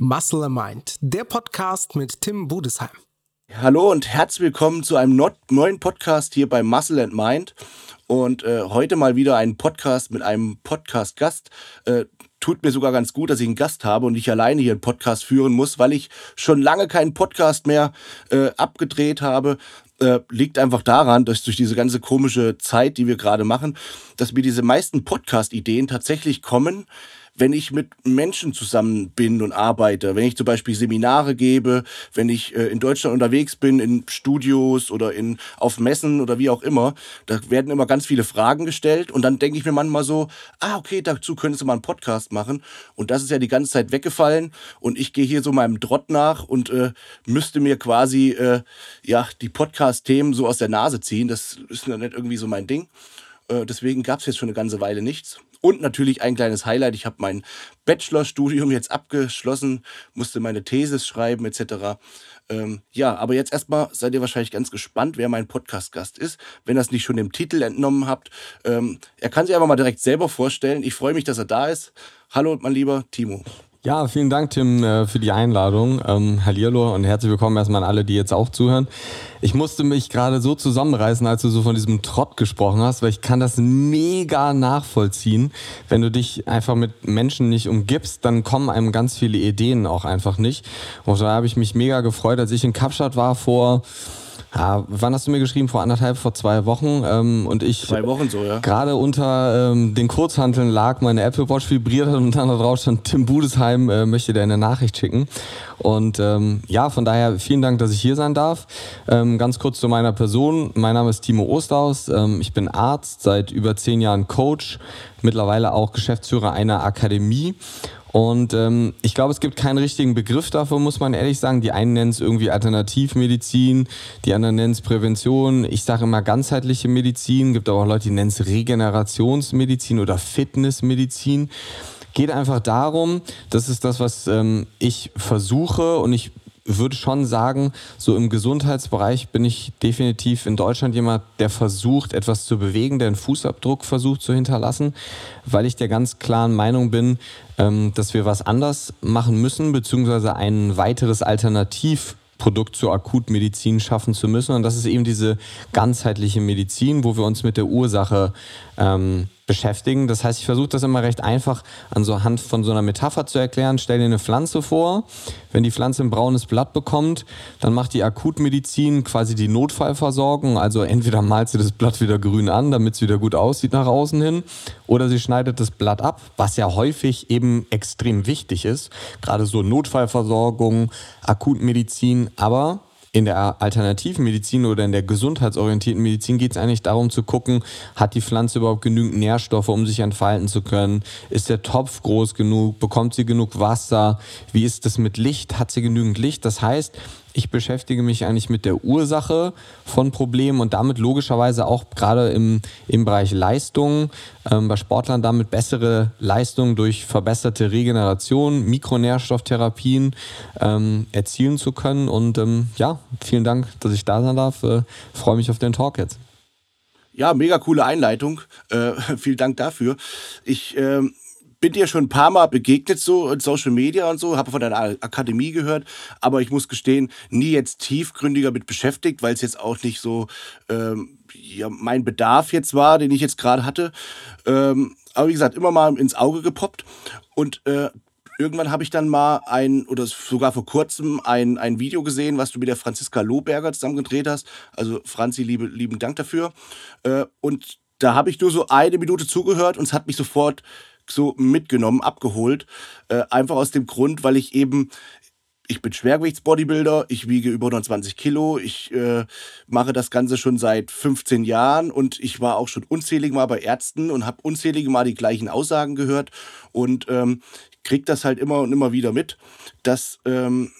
Muscle and Mind, der Podcast mit Tim Budesheim. Hallo und herzlich willkommen zu einem neuen Podcast hier bei Muscle and Mind. Und äh, heute mal wieder ein Podcast mit einem Podcast-Gast. Äh, tut mir sogar ganz gut, dass ich einen Gast habe und ich alleine hier einen Podcast führen muss, weil ich schon lange keinen Podcast mehr äh, abgedreht habe. Äh, liegt einfach daran, dass durch diese ganze komische Zeit, die wir gerade machen, dass mir diese meisten Podcast-Ideen tatsächlich kommen, wenn ich mit Menschen zusammen bin und arbeite, wenn ich zum Beispiel Seminare gebe, wenn ich äh, in Deutschland unterwegs bin, in Studios oder in, auf Messen oder wie auch immer, da werden immer ganz viele Fragen gestellt und dann denke ich mir manchmal so, ah, okay, dazu könntest du mal einen Podcast machen. Und das ist ja die ganze Zeit weggefallen und ich gehe hier so meinem Drott nach und äh, müsste mir quasi äh, ja, die Podcast-Themen so aus der Nase ziehen. Das ist ja nicht irgendwie so mein Ding. Äh, deswegen gab es jetzt schon eine ganze Weile nichts. Und natürlich ein kleines Highlight. Ich habe mein Bachelorstudium jetzt abgeschlossen, musste meine Thesis schreiben etc. Ähm, ja, aber jetzt erstmal seid ihr wahrscheinlich ganz gespannt, wer mein Podcast-Gast ist, wenn ihr es nicht schon dem Titel entnommen habt. Ähm, er kann sich einfach mal direkt selber vorstellen. Ich freue mich, dass er da ist. Hallo, mein lieber Timo. Ja, vielen Dank, Tim, äh, für die Einladung. Ähm, Hallihallo und herzlich willkommen erstmal an alle, die jetzt auch zuhören. Ich musste mich gerade so zusammenreißen, als du so von diesem Trott gesprochen hast, weil ich kann das mega nachvollziehen. Wenn du dich einfach mit Menschen nicht umgibst, dann kommen einem ganz viele Ideen auch einfach nicht. Und da habe ich mich mega gefreut, als ich in Kapstadt war vor ja, wann hast du mir geschrieben? Vor anderthalb, vor zwei Wochen. Ähm, und ich zwei Wochen so, ja. Gerade unter ähm, den Kurzhanteln lag, meine Apple Watch vibriert hat und dann da drauf stand, Tim Budesheim äh, möchte dir eine Nachricht schicken. Und ähm, ja, von daher vielen Dank, dass ich hier sein darf. Ähm, ganz kurz zu meiner Person. Mein Name ist Timo Osterhaus. Ähm, ich bin Arzt, seit über zehn Jahren Coach, mittlerweile auch Geschäftsführer einer Akademie und ähm, ich glaube, es gibt keinen richtigen Begriff dafür, muss man ehrlich sagen. Die einen nennen es irgendwie Alternativmedizin, die anderen nennen es Prävention. Ich sage immer ganzheitliche Medizin, gibt aber auch Leute, die nennen es Regenerationsmedizin oder Fitnessmedizin. Geht einfach darum, das ist das, was ähm, ich versuche und ich würde schon sagen, so im Gesundheitsbereich bin ich definitiv in Deutschland jemand, der versucht, etwas zu bewegen, der einen Fußabdruck versucht zu hinterlassen, weil ich der ganz klaren Meinung bin, ähm, dass wir was anders machen müssen, beziehungsweise ein weiteres Alternativ Produkt zur Akutmedizin schaffen zu müssen. Und das ist eben diese ganzheitliche Medizin, wo wir uns mit der Ursache ähm, beschäftigen. Das heißt, ich versuche das immer recht einfach an so Hand von so einer Metapher zu erklären. Stell dir eine Pflanze vor. Wenn die Pflanze ein braunes Blatt bekommt, dann macht die Akutmedizin quasi die Notfallversorgung. Also entweder malt sie das Blatt wieder grün an, damit es wieder gut aussieht nach außen hin, oder sie schneidet das Blatt ab, was ja häufig eben extrem wichtig ist. Gerade so Notfallversorgung, Akutmedizin. Aber in der alternativen Medizin oder in der gesundheitsorientierten Medizin geht es eigentlich darum zu gucken, hat die Pflanze überhaupt genügend Nährstoffe, um sich entfalten zu können? Ist der Topf groß genug? Bekommt sie genug Wasser? Wie ist das mit Licht? Hat sie genügend Licht? Das heißt, ich beschäftige mich eigentlich mit der Ursache von Problemen und damit logischerweise auch gerade im, im Bereich Leistung, ähm, bei Sportlern damit bessere Leistungen durch verbesserte Regeneration, Mikronährstofftherapien ähm, erzielen zu können. Und ähm, ja, vielen Dank, dass ich da sein darf. Äh, freue mich auf den Talk jetzt. Ja, mega coole Einleitung. Äh, vielen Dank dafür. Ich ähm, bin dir schon ein paar Mal begegnet, so in Social Media und so, habe von deiner Akademie gehört, aber ich muss gestehen, nie jetzt tiefgründiger mit beschäftigt, weil es jetzt auch nicht so ähm, ja, mein Bedarf jetzt war, den ich jetzt gerade hatte. Ähm, aber wie gesagt, immer mal ins Auge gepoppt und äh, irgendwann habe ich dann mal ein, oder sogar vor kurzem, ein, ein Video gesehen, was du mit der Franziska Lohberger zusammen gedreht hast. Also Franzi, liebe, lieben Dank dafür. Äh, und da habe ich nur so eine Minute zugehört und es hat mich sofort so mitgenommen, abgeholt. Äh, einfach aus dem Grund, weil ich eben, ich bin Schwergewichtsbodybuilder, ich wiege über 120 Kilo, ich äh, mache das Ganze schon seit 15 Jahren und ich war auch schon unzählige Mal bei Ärzten und habe unzählige Mal die gleichen Aussagen gehört und ähm, kriege das halt immer und immer wieder mit, dass ähm,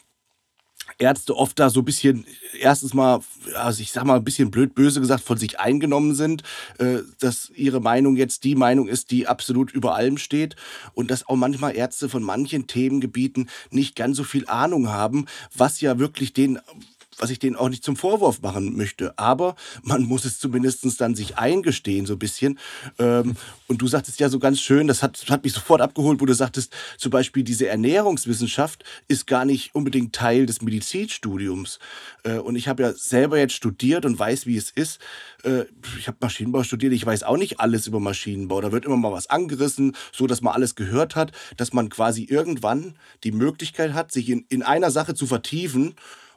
Ärzte oft da so ein bisschen, erstens mal, also ich sag mal ein bisschen blöd, böse gesagt, von sich eingenommen sind, äh, dass ihre Meinung jetzt die Meinung ist, die absolut über allem steht und dass auch manchmal Ärzte von manchen Themengebieten nicht ganz so viel Ahnung haben, was ja wirklich den was ich denen auch nicht zum Vorwurf machen möchte. Aber man muss es zumindest dann sich eingestehen, so ein bisschen. Ähm, und du sagtest ja so ganz schön, das hat, hat mich sofort abgeholt, wo du sagtest, zum Beispiel diese Ernährungswissenschaft ist gar nicht unbedingt Teil des Medizinstudiums. Äh, und ich habe ja selber jetzt studiert und weiß, wie es ist. Äh, ich habe Maschinenbau studiert, ich weiß auch nicht alles über Maschinenbau. Da wird immer mal was angerissen, so dass man alles gehört hat, dass man quasi irgendwann die Möglichkeit hat, sich in, in einer Sache zu vertiefen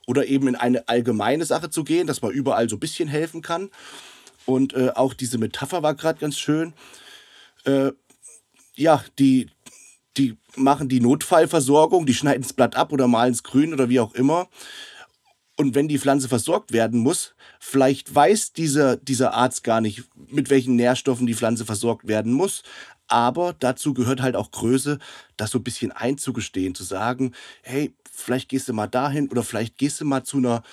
oder eben in eine allgemeine Sache zu gehen, dass man überall so ein bisschen helfen kann. Und äh, auch diese Metapher war gerade ganz schön. Äh, ja, die, die machen die Notfallversorgung, die schneiden das Blatt ab oder malen es grün oder wie auch immer. Und wenn die Pflanze versorgt werden muss, vielleicht weiß dieser, dieser Arzt gar nicht, mit welchen Nährstoffen die Pflanze versorgt werden muss. Aber dazu gehört halt auch Größe, das so ein bisschen einzugestehen, zu sagen, hey, vielleicht gehst du mal dahin oder vielleicht gehst du mal zu einer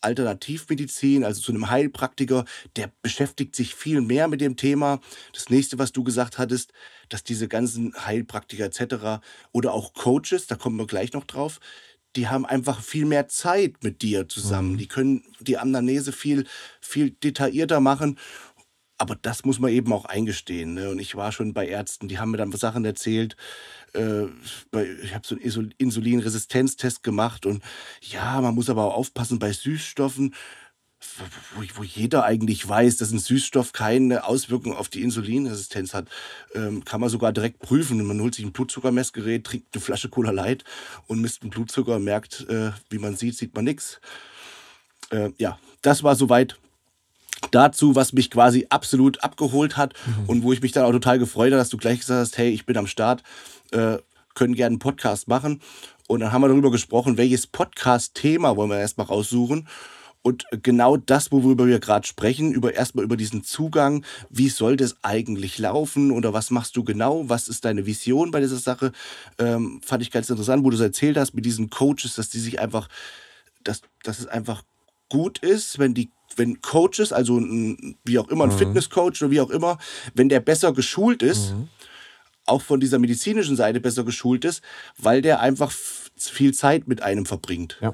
Alternativmedizin, also zu einem Heilpraktiker, der beschäftigt sich viel mehr mit dem Thema. Das nächste, was du gesagt hattest, dass diese ganzen Heilpraktiker etc. oder auch Coaches, da kommen wir gleich noch drauf, die haben einfach viel mehr Zeit mit dir zusammen. Mhm. Die können die Anamnese viel, viel detaillierter machen aber das muss man eben auch eingestehen. Ne? Und ich war schon bei Ärzten, die haben mir dann Sachen erzählt. Äh, ich habe so einen Insulinresistenztest gemacht und ja, man muss aber auch aufpassen bei Süßstoffen, wo, wo jeder eigentlich weiß, dass ein Süßstoff keine Auswirkung auf die Insulinresistenz hat. Ähm, kann man sogar direkt prüfen. Man holt sich ein Blutzuckermessgerät, trinkt eine Flasche Cola Light und misst den Blutzucker, merkt, äh, wie man sieht, sieht man nichts. Äh, ja, das war soweit dazu, was mich quasi absolut abgeholt hat mhm. und wo ich mich dann auch total gefreut habe, dass du gleich gesagt hast, hey, ich bin am Start, äh, können gerne einen Podcast machen. Und dann haben wir darüber gesprochen, welches Podcast-Thema wollen wir erstmal raussuchen. Und genau das, worüber wir gerade sprechen, über erstmal über diesen Zugang, wie soll das eigentlich laufen oder was machst du genau, was ist deine Vision bei dieser Sache, ähm, fand ich ganz interessant, wo du es erzählt hast mit diesen Coaches, dass die sich einfach, dass, dass es einfach gut ist, wenn die wenn Coaches, also ein, wie auch immer, ein mhm. Fitnesscoach oder wie auch immer, wenn der besser geschult ist, mhm. auch von dieser medizinischen Seite besser geschult ist, weil der einfach viel Zeit mit einem verbringt. Ja.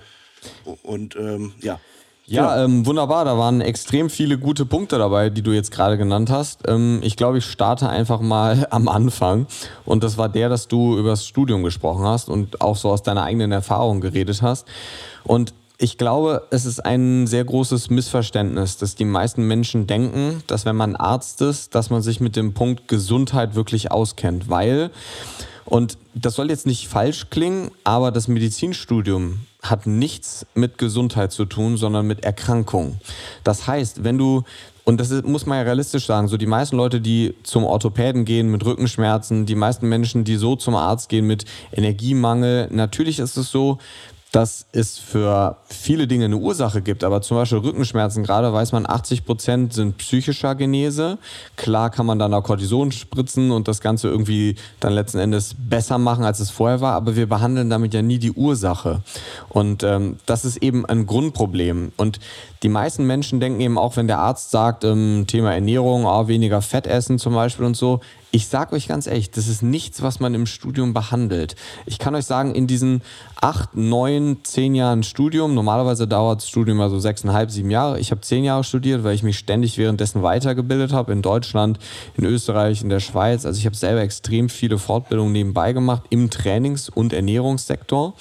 Und ähm, ja. Ja, genau. ähm, wunderbar. Da waren extrem viele gute Punkte dabei, die du jetzt gerade genannt hast. Ähm, ich glaube, ich starte einfach mal am Anfang. Und das war der, dass du über das Studium gesprochen hast und auch so aus deiner eigenen Erfahrung geredet hast. Und ich glaube, es ist ein sehr großes Missverständnis, dass die meisten Menschen denken, dass wenn man Arzt ist, dass man sich mit dem Punkt Gesundheit wirklich auskennt, weil, und das soll jetzt nicht falsch klingen, aber das Medizinstudium hat nichts mit Gesundheit zu tun, sondern mit Erkrankung. Das heißt, wenn du und das ist, muss man ja realistisch sagen. So die meisten Leute, die zum Orthopäden gehen mit Rückenschmerzen, die meisten Menschen, die so zum Arzt gehen mit Energiemangel. Natürlich ist es so, dass es für viele Dinge eine Ursache gibt, aber zum Beispiel Rückenschmerzen, gerade weiß man, 80 Prozent sind psychischer Genese. Klar kann man dann auch Cortison spritzen und das Ganze irgendwie dann letzten Endes besser machen, als es vorher war, aber wir behandeln damit ja nie die Ursache. Und ähm, das ist eben ein Grundproblem. Und die meisten Menschen denken eben auch, wenn der Arzt sagt, ähm, Thema Ernährung, oh, weniger Fett essen zum Beispiel und so, ich sage euch ganz ehrlich, das ist nichts, was man im Studium behandelt. Ich kann euch sagen, in diesen acht, neun, zehn Jahren Studium, normalerweise dauert das Studium also sechseinhalb, sieben Jahre. Ich habe zehn Jahre studiert, weil ich mich ständig währenddessen weitergebildet habe, in Deutschland, in Österreich, in der Schweiz. Also ich habe selber extrem viele Fortbildungen nebenbei gemacht im Trainings- und Ernährungssektor.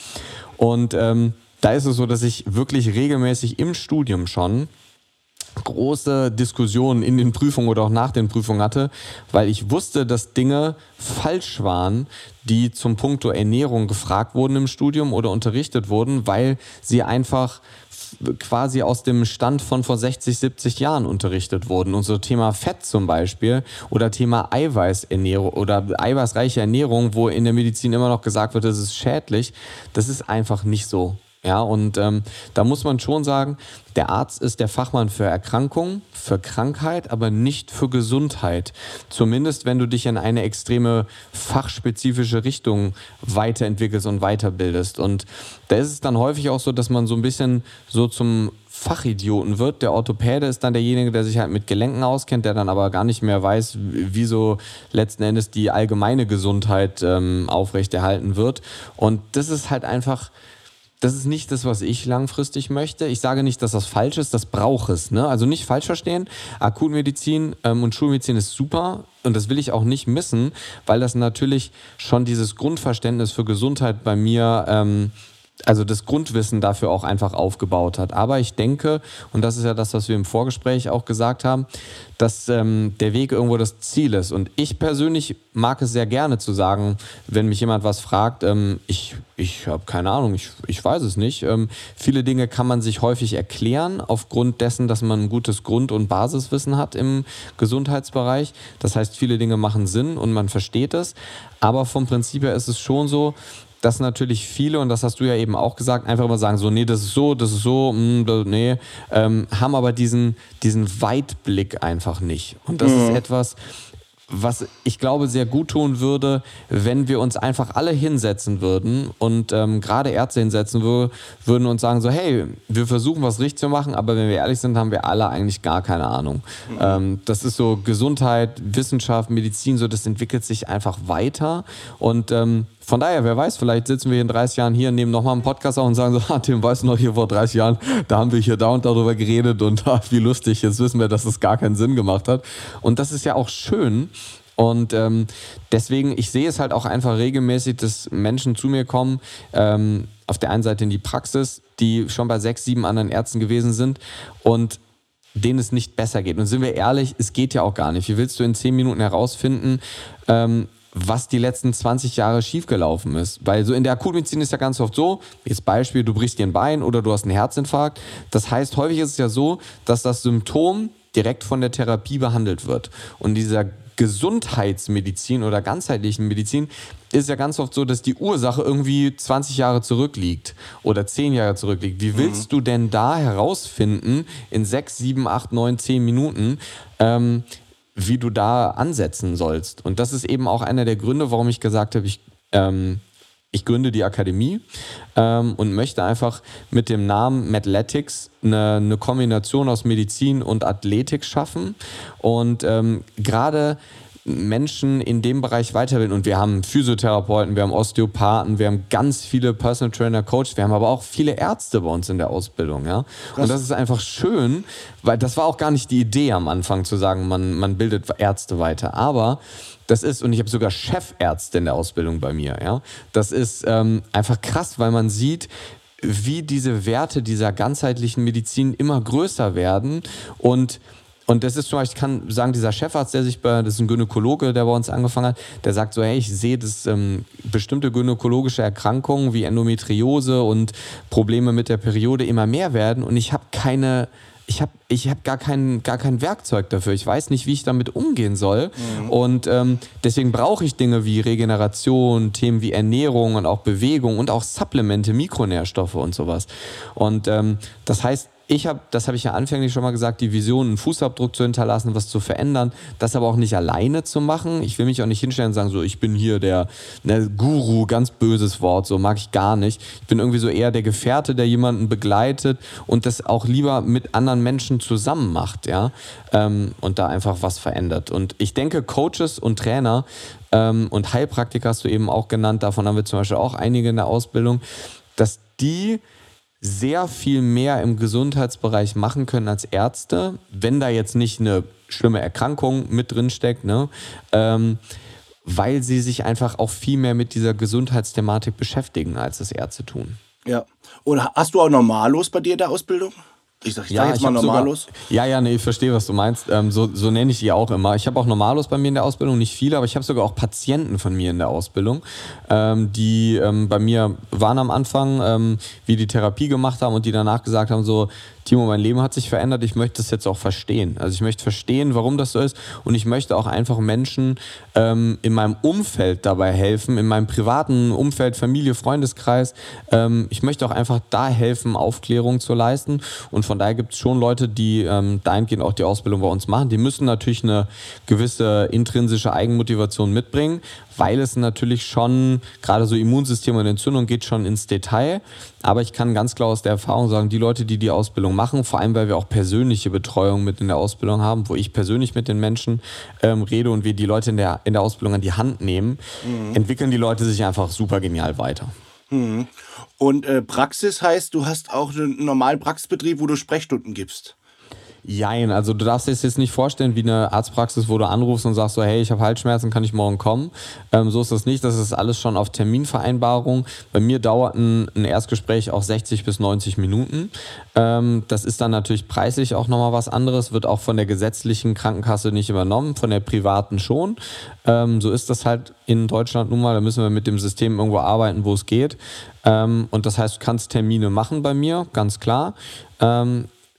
Und ähm, da ist es so, dass ich wirklich regelmäßig im Studium schon große Diskussionen in den Prüfungen oder auch nach den Prüfungen hatte, weil ich wusste, dass Dinge falsch waren, die zum Punkto Ernährung gefragt wurden im Studium oder unterrichtet wurden, weil sie einfach quasi aus dem Stand von vor 60, 70 Jahren unterrichtet wurden. Und so Thema Fett zum Beispiel oder Thema Eiweißernährung oder eiweißreiche Ernährung, wo in der Medizin immer noch gesagt wird, das ist schädlich, das ist einfach nicht so. Ja, und ähm, da muss man schon sagen, der Arzt ist der Fachmann für Erkrankung, für Krankheit, aber nicht für Gesundheit. Zumindest wenn du dich in eine extreme fachspezifische Richtung weiterentwickelst und weiterbildest. Und da ist es dann häufig auch so, dass man so ein bisschen so zum Fachidioten wird. Der Orthopäde ist dann derjenige, der sich halt mit Gelenken auskennt, der dann aber gar nicht mehr weiß, wieso letzten Endes die allgemeine Gesundheit ähm, aufrechterhalten wird. Und das ist halt einfach das ist nicht das, was ich langfristig möchte. Ich sage nicht, dass das falsch ist, das braucht es. Ne? Also nicht falsch verstehen. Akutmedizin ähm, und Schulmedizin ist super und das will ich auch nicht missen, weil das natürlich schon dieses Grundverständnis für Gesundheit bei mir ähm, also das Grundwissen dafür auch einfach aufgebaut hat. Aber ich denke, und das ist ja das, was wir im Vorgespräch auch gesagt haben, dass ähm, der Weg irgendwo das Ziel ist. Und ich persönlich mag es sehr gerne zu sagen, wenn mich jemand was fragt, ähm, ich, ich habe keine Ahnung, ich, ich weiß es nicht. Ähm, viele Dinge kann man sich häufig erklären, aufgrund dessen, dass man ein gutes Grund- und Basiswissen hat im Gesundheitsbereich. Das heißt, viele Dinge machen Sinn und man versteht es. Aber vom Prinzip her ist es schon so, dass natürlich viele, und das hast du ja eben auch gesagt, einfach immer sagen, so, nee, das ist so, das ist so, mh, hm, nee, ähm, haben aber diesen, diesen Weitblick einfach nicht. Und das mhm. ist etwas, was ich glaube sehr gut tun würde, wenn wir uns einfach alle hinsetzen würden und ähm, gerade Ärzte hinsetzen wür würden und sagen so, hey, wir versuchen was richtig zu machen, aber wenn wir ehrlich sind, haben wir alle eigentlich gar keine Ahnung. Mhm. Ähm, das ist so Gesundheit, Wissenschaft, Medizin, so das entwickelt sich einfach weiter und ähm, von daher, wer weiß, vielleicht sitzen wir in 30 Jahren hier, nehmen nochmal einen Podcast auf und sagen so, ah, Tim, weißt du noch, hier vor 30 Jahren, da haben wir hier da und darüber geredet und ah, wie lustig, jetzt wissen wir, dass es gar keinen Sinn gemacht hat. Und das ist ja auch schön. Und ähm, deswegen, ich sehe es halt auch einfach regelmäßig, dass Menschen zu mir kommen, ähm, auf der einen Seite in die Praxis, die schon bei sechs, sieben anderen Ärzten gewesen sind und denen es nicht besser geht. Und sind wir ehrlich, es geht ja auch gar nicht. Wie willst du in zehn Minuten herausfinden, ähm, was die letzten 20 Jahre schiefgelaufen ist. Weil so in der Akutmedizin ist ja ganz oft so, jetzt Beispiel, du brichst dir ein Bein oder du hast einen Herzinfarkt. Das heißt, häufig ist es ja so, dass das Symptom direkt von der Therapie behandelt wird. Und dieser Gesundheitsmedizin oder ganzheitlichen Medizin ist ja ganz oft so, dass die Ursache irgendwie 20 Jahre zurückliegt oder 10 Jahre zurückliegt. Wie willst mhm. du denn da herausfinden in 6, 7, 8, 9, 10 Minuten, ähm, wie du da ansetzen sollst. Und das ist eben auch einer der Gründe, warum ich gesagt habe, ich, ähm, ich gründe die Akademie ähm, und möchte einfach mit dem Namen Mathletics eine, eine Kombination aus Medizin und Athletik schaffen. Und ähm, gerade Menschen in dem Bereich weiterbilden. Und wir haben Physiotherapeuten, wir haben Osteopathen, wir haben ganz viele Personal Trainer, Coach, wir haben aber auch viele Ärzte bei uns in der Ausbildung. Ja? Und das ist einfach schön, weil das war auch gar nicht die Idee am Anfang zu sagen, man, man bildet Ärzte weiter. Aber das ist, und ich habe sogar Chefärzte in der Ausbildung bei mir. Ja? Das ist ähm, einfach krass, weil man sieht, wie diese Werte dieser ganzheitlichen Medizin immer größer werden und und das ist zum Beispiel, ich kann sagen, dieser Chefarzt, der sich bei, das ist ein Gynäkologe, der bei uns angefangen hat, der sagt so, hey, ich sehe, dass ähm, bestimmte gynäkologische Erkrankungen wie Endometriose und Probleme mit der Periode immer mehr werden und ich habe keine, ich habe ich hab gar, kein, gar kein Werkzeug dafür. Ich weiß nicht, wie ich damit umgehen soll. Mhm. Und ähm, deswegen brauche ich Dinge wie Regeneration, Themen wie Ernährung und auch Bewegung und auch Supplemente, Mikronährstoffe und sowas. Und ähm, das heißt, ich habe, das habe ich ja anfänglich schon mal gesagt, die Vision, einen Fußabdruck zu hinterlassen, was zu verändern, das aber auch nicht alleine zu machen. Ich will mich auch nicht hinstellen und sagen, so, ich bin hier der, der Guru, ganz böses Wort, so mag ich gar nicht. Ich bin irgendwie so eher der Gefährte, der jemanden begleitet und das auch lieber mit anderen Menschen zusammen macht, ja, ähm, und da einfach was verändert. Und ich denke, Coaches und Trainer ähm, und Heilpraktiker hast du eben auch genannt, davon haben wir zum Beispiel auch einige in der Ausbildung, dass die sehr viel mehr im Gesundheitsbereich machen können als Ärzte, wenn da jetzt nicht eine schlimme Erkrankung mit drin steckt, ne? Ähm, weil sie sich einfach auch viel mehr mit dieser Gesundheitsthematik beschäftigen, als das Ärzte tun. Ja. Und hast du auch Normalos bei dir in der Ausbildung? Ich sag, ich ja, sag jetzt mal Normalos. Sogar, ja, ja, nee, ich verstehe, was du meinst. Ähm, so, so nenne ich die auch immer. Ich habe auch Normalos bei mir in der Ausbildung, nicht viele, aber ich habe sogar auch Patienten von mir in der Ausbildung, ähm, die ähm, bei mir waren am Anfang, ähm, wie die Therapie gemacht haben und die danach gesagt haben, so, Timo, mein Leben hat sich verändert, ich möchte das jetzt auch verstehen. Also ich möchte verstehen, warum das so ist und ich möchte auch einfach Menschen ähm, in meinem Umfeld dabei helfen, in meinem privaten Umfeld, Familie, Freundeskreis. Ähm, ich möchte auch einfach da helfen, Aufklärung zu leisten und von daher gibt es schon Leute, die ähm, dahingehend auch die Ausbildung bei uns machen. Die müssen natürlich eine gewisse intrinsische Eigenmotivation mitbringen, weil es natürlich schon, gerade so Immunsystem und Entzündung geht schon ins Detail. Aber ich kann ganz klar aus der Erfahrung sagen, die Leute, die die Ausbildung machen, vor allem weil wir auch persönliche Betreuung mit in der Ausbildung haben, wo ich persönlich mit den Menschen ähm, rede und wir die Leute in der, in der Ausbildung an die Hand nehmen, mhm. entwickeln die Leute sich einfach super genial weiter. Hm. Und äh, Praxis heißt, du hast auch einen normalen Praxisbetrieb, wo du Sprechstunden gibst. Jein, also du darfst dir jetzt nicht vorstellen wie eine Arztpraxis, wo du anrufst und sagst so, hey, ich habe Halsschmerzen, kann ich morgen kommen? Ähm, so ist das nicht, das ist alles schon auf Terminvereinbarung. Bei mir dauert ein, ein Erstgespräch auch 60 bis 90 Minuten. Ähm, das ist dann natürlich preislich auch nochmal was anderes, wird auch von der gesetzlichen Krankenkasse nicht übernommen, von der privaten schon. Ähm, so ist das halt in Deutschland nun mal, da müssen wir mit dem System irgendwo arbeiten, wo es geht. Ähm, und das heißt, du kannst Termine machen bei mir, ganz klar.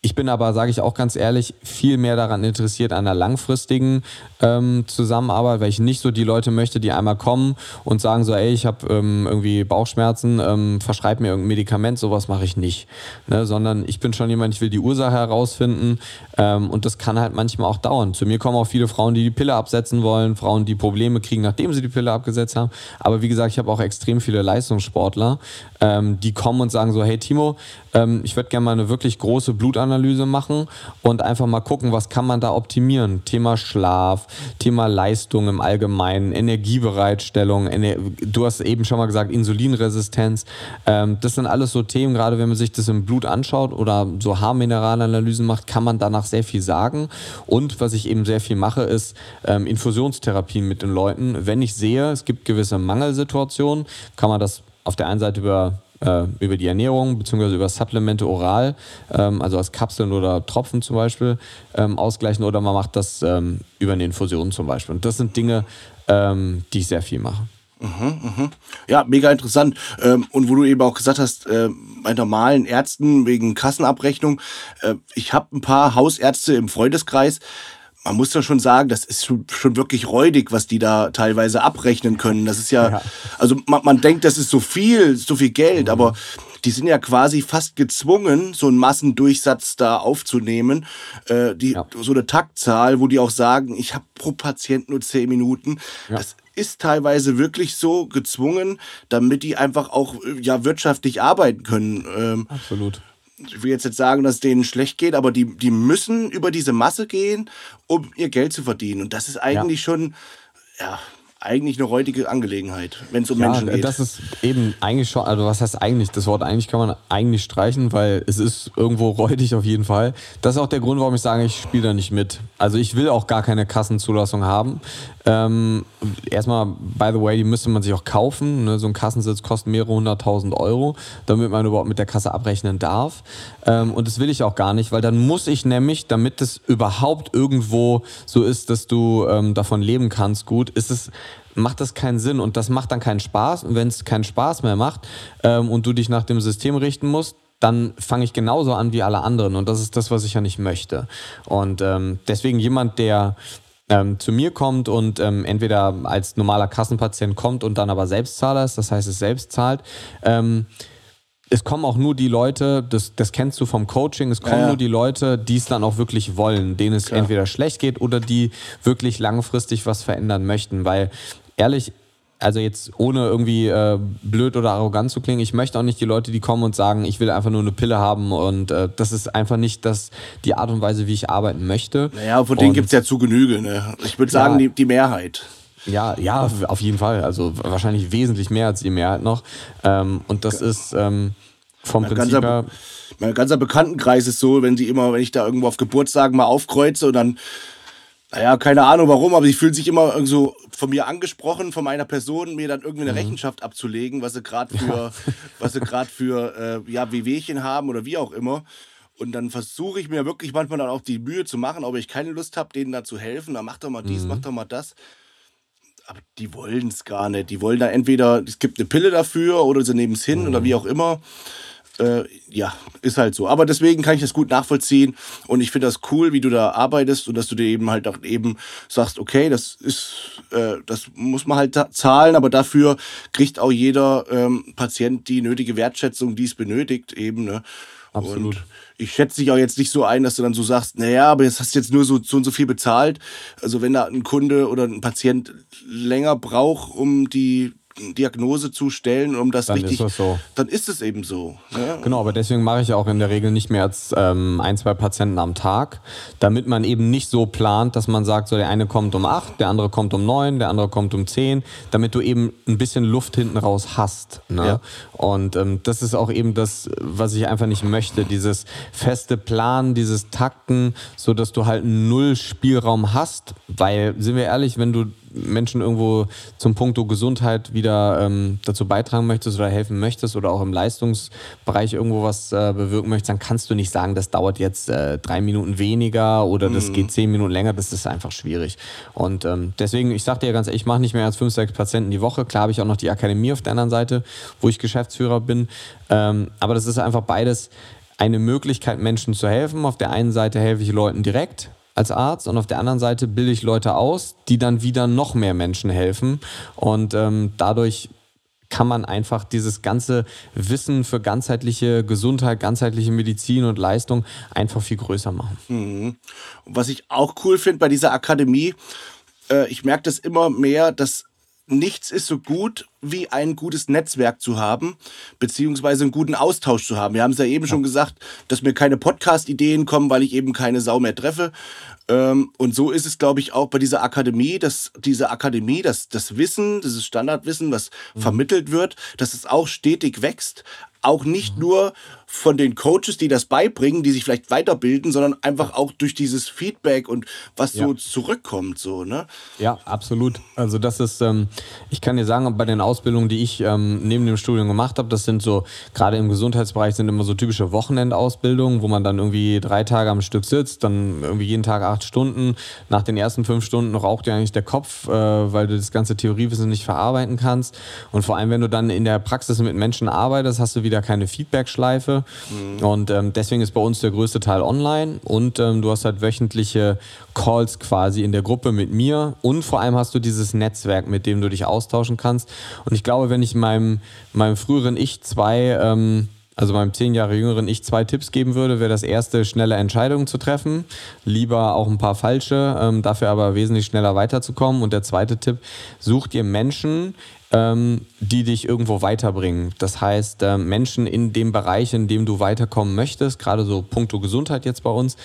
Ich bin aber, sage ich auch ganz ehrlich, viel mehr daran interessiert an einer langfristigen ähm, Zusammenarbeit, weil ich nicht so die Leute möchte, die einmal kommen und sagen so, ey, ich habe ähm, irgendwie Bauchschmerzen, ähm, verschreib mir irgendein Medikament, sowas mache ich nicht. Ne? Sondern ich bin schon jemand, ich will die Ursache herausfinden ähm, und das kann halt manchmal auch dauern. Zu mir kommen auch viele Frauen, die die Pille absetzen wollen, Frauen, die Probleme kriegen, nachdem sie die Pille abgesetzt haben. Aber wie gesagt, ich habe auch extrem viele Leistungssportler, ähm, die kommen und sagen so, hey Timo, ähm, ich würde gerne mal eine wirklich große Blutanalyse machen und einfach mal gucken, was kann man da optimieren. Thema Schlaf, Thema Leistung im Allgemeinen, Energiebereitstellung, Ener du hast eben schon mal gesagt, Insulinresistenz. Ähm, das sind alles so Themen, gerade wenn man sich das im Blut anschaut oder so Haarmineralanalysen macht, kann man danach sehr viel sagen. Und was ich eben sehr viel mache, ist ähm, Infusionstherapien mit den Leuten. Wenn ich sehe, es gibt gewisse Mangelsituationen, kann man das auf der einen Seite über äh, über die Ernährung bzw. über Supplemente oral, ähm, also als Kapseln oder Tropfen zum Beispiel, ähm, ausgleichen oder man macht das ähm, über eine Infusion zum Beispiel. Und das sind Dinge, ähm, die ich sehr viel mache. Mhm, mhm. Ja, mega interessant. Ähm, und wo du eben auch gesagt hast, äh, bei normalen Ärzten wegen Kassenabrechnung, äh, ich habe ein paar Hausärzte im Freundeskreis, man muss ja schon sagen, das ist schon, schon wirklich räudig, was die da teilweise abrechnen können. Das ist ja, ja. also man, man denkt, das ist so viel, so viel Geld, mhm. aber die sind ja quasi fast gezwungen, so einen Massendurchsatz da aufzunehmen. Äh, die, ja. So eine Taktzahl, wo die auch sagen, ich habe pro Patient nur zehn Minuten. Ja. Das ist teilweise wirklich so gezwungen, damit die einfach auch ja wirtschaftlich arbeiten können. Ähm, Absolut ich will jetzt nicht sagen, dass es denen schlecht geht, aber die, die müssen über diese Masse gehen, um ihr Geld zu verdienen. Und das ist eigentlich ja. schon, ja, eigentlich eine räudige Angelegenheit, wenn es um ja, Menschen geht. Das ist eben eigentlich schon, also was heißt eigentlich? Das Wort eigentlich kann man eigentlich streichen, weil es ist irgendwo räudig auf jeden Fall. Das ist auch der Grund, warum ich sage, ich spiele da nicht mit. Also ich will auch gar keine Kassenzulassung haben. Ähm, erstmal, by the way, die müsste man sich auch kaufen. Ne? So ein Kassensitz kostet mehrere hunderttausend Euro, damit man überhaupt mit der Kasse abrechnen darf. Ähm, und das will ich auch gar nicht, weil dann muss ich nämlich, damit es überhaupt irgendwo so ist, dass du ähm, davon leben kannst, gut, ist es macht das keinen Sinn und das macht dann keinen Spaß. Und wenn es keinen Spaß mehr macht ähm, und du dich nach dem System richten musst, dann fange ich genauso an wie alle anderen. Und das ist das, was ich ja nicht möchte. Und ähm, deswegen jemand, der ähm, zu mir kommt und ähm, entweder als normaler Kassenpatient kommt und dann aber Selbstzahler ist, das heißt, es selbst zahlt. Ähm, es kommen auch nur die Leute, das, das kennst du vom Coaching, es kommen ja, ja. nur die Leute, die es dann auch wirklich wollen, denen es Klar. entweder schlecht geht oder die wirklich langfristig was verändern möchten. Weil ehrlich, also jetzt ohne irgendwie äh, blöd oder arrogant zu klingen, ich möchte auch nicht die Leute, die kommen und sagen, ich will einfach nur eine Pille haben und äh, das ist einfach nicht das, die Art und Weise, wie ich arbeiten möchte. Naja, von denen gibt es ja zu Genüge. Ne? Ich würde sagen, die, die Mehrheit. Ja, ja, auf jeden Fall. Also wahrscheinlich wesentlich mehr als die Mehrheit noch. Ähm, und das ist ähm, vom mein Prinzip ganzer, her. Mein ganzer Bekanntenkreis ist so, wenn sie immer, wenn ich da irgendwo auf Geburtstagen mal aufkreuze und dann naja, keine Ahnung warum, aber sie fühlen sich immer so von mir angesprochen, von meiner Person, mir dann irgendwie eine mhm. Rechenschaft abzulegen, was sie gerade für, ja. was sie gerade für äh, ja, Wehwehchen haben oder wie auch immer. Und dann versuche ich mir wirklich manchmal dann auch die Mühe zu machen, ob ich keine Lust habe, denen da zu helfen. Dann mach doch mal dies, mhm. mach doch mal das. Aber die wollen es gar nicht. Die wollen da entweder, es gibt eine Pille dafür oder sie nehmen es hin mhm. oder wie auch immer äh, ja, ist halt so. Aber deswegen kann ich das gut nachvollziehen und ich finde das cool, wie du da arbeitest und dass du dir eben halt auch eben sagst, okay, das ist, äh, das muss man halt zahlen, aber dafür kriegt auch jeder ähm, Patient die nötige Wertschätzung, die es benötigt, eben. Ne? Absolut. Und ich schätze dich auch jetzt nicht so ein, dass du dann so sagst, naja, aber jetzt hast du jetzt nur so, so und so viel bezahlt. Also wenn da ein Kunde oder ein Patient länger braucht, um die Diagnose zu stellen, um das Dann richtig. ist das so. Dann ist es eben so. Ne? Genau, aber deswegen mache ich auch in der Regel nicht mehr als ähm, ein, zwei Patienten am Tag, damit man eben nicht so plant, dass man sagt, so der eine kommt um acht, der andere kommt um neun, der andere kommt um zehn, damit du eben ein bisschen Luft hinten raus hast. Ne? Ja. Und ähm, das ist auch eben das, was ich einfach nicht möchte, dieses feste Planen, dieses Takten, so dass du halt null Spielraum hast, weil, sind wir ehrlich, wenn du Menschen irgendwo zum Punkto Gesundheit wieder ähm, dazu beitragen möchtest oder helfen möchtest oder auch im Leistungsbereich irgendwo was äh, bewirken möchtest, dann kannst du nicht sagen, das dauert jetzt äh, drei Minuten weniger oder das geht zehn Minuten länger. Das ist einfach schwierig. Und ähm, deswegen, ich sag dir ganz ehrlich, ich mache nicht mehr als fünf, sechs Patienten die Woche. Klar habe ich auch noch die Akademie auf der anderen Seite, wo ich Geschäftsführer bin. Ähm, aber das ist einfach beides eine Möglichkeit, Menschen zu helfen. Auf der einen Seite helfe ich Leuten direkt als Arzt und auf der anderen Seite bilde ich Leute aus, die dann wieder noch mehr Menschen helfen. Und ähm, dadurch kann man einfach dieses ganze Wissen für ganzheitliche Gesundheit, ganzheitliche Medizin und Leistung einfach viel größer machen. Und was ich auch cool finde bei dieser Akademie, äh, ich merke das immer mehr, dass nichts ist so gut, wie ein gutes Netzwerk zu haben, beziehungsweise einen guten Austausch zu haben. Wir haben es ja eben schon gesagt, dass mir keine Podcast-Ideen kommen, weil ich eben keine Sau mehr treffe. Ähm, und so ist es, glaube ich, auch bei dieser Akademie, dass diese Akademie, das, das Wissen, dieses Standardwissen, was vermittelt wird, dass es auch stetig wächst. Auch nicht nur von den Coaches, die das beibringen, die sich vielleicht weiterbilden, sondern einfach auch durch dieses Feedback und was so Ja. zurückkommt, so, ne? Ja, absolut. Also das ist, ähm, ich kann dir sagen, bei den Ausbildungen, die ich ähm, neben dem Studium gemacht habe, das sind so, gerade im Gesundheitsbereich sind immer so typische Wochenendausbildungen, wo man dann irgendwie drei Tage am Stück sitzt, dann irgendwie jeden Tag acht Stunden. Nach den ersten fünf Stunden raucht dir eigentlich der Kopf, äh, weil du das ganze Theoriewissen nicht verarbeiten kannst. Und vor allem, wenn du dann in der Praxis mit Menschen arbeitest, hast du wieder keine Feedback-Schleife. Und ähm, deswegen ist bei uns der größte Teil online und ähm, du hast halt wöchentliche Calls quasi in der Gruppe mit mir und vor allem hast du dieses Netzwerk, mit dem du dich austauschen kannst. Und ich glaube, wenn ich meinem, meinem früheren Ich zwei, ähm, also meinem zehn Jahre jüngeren Ich zwei Tipps geben würde, wäre das erste, schnelle Entscheidungen zu treffen. Lieber auch ein paar falsche, ähm, dafür aber wesentlich schneller weiterzukommen. Und der zweite Tipp, such dir Menschen, die dich irgendwo weiterbringen. Das heißt, ähm, Menschen in dem Bereich, in dem du weiterkommen möchtest, gerade so puncto Gesundheit jetzt bei uns,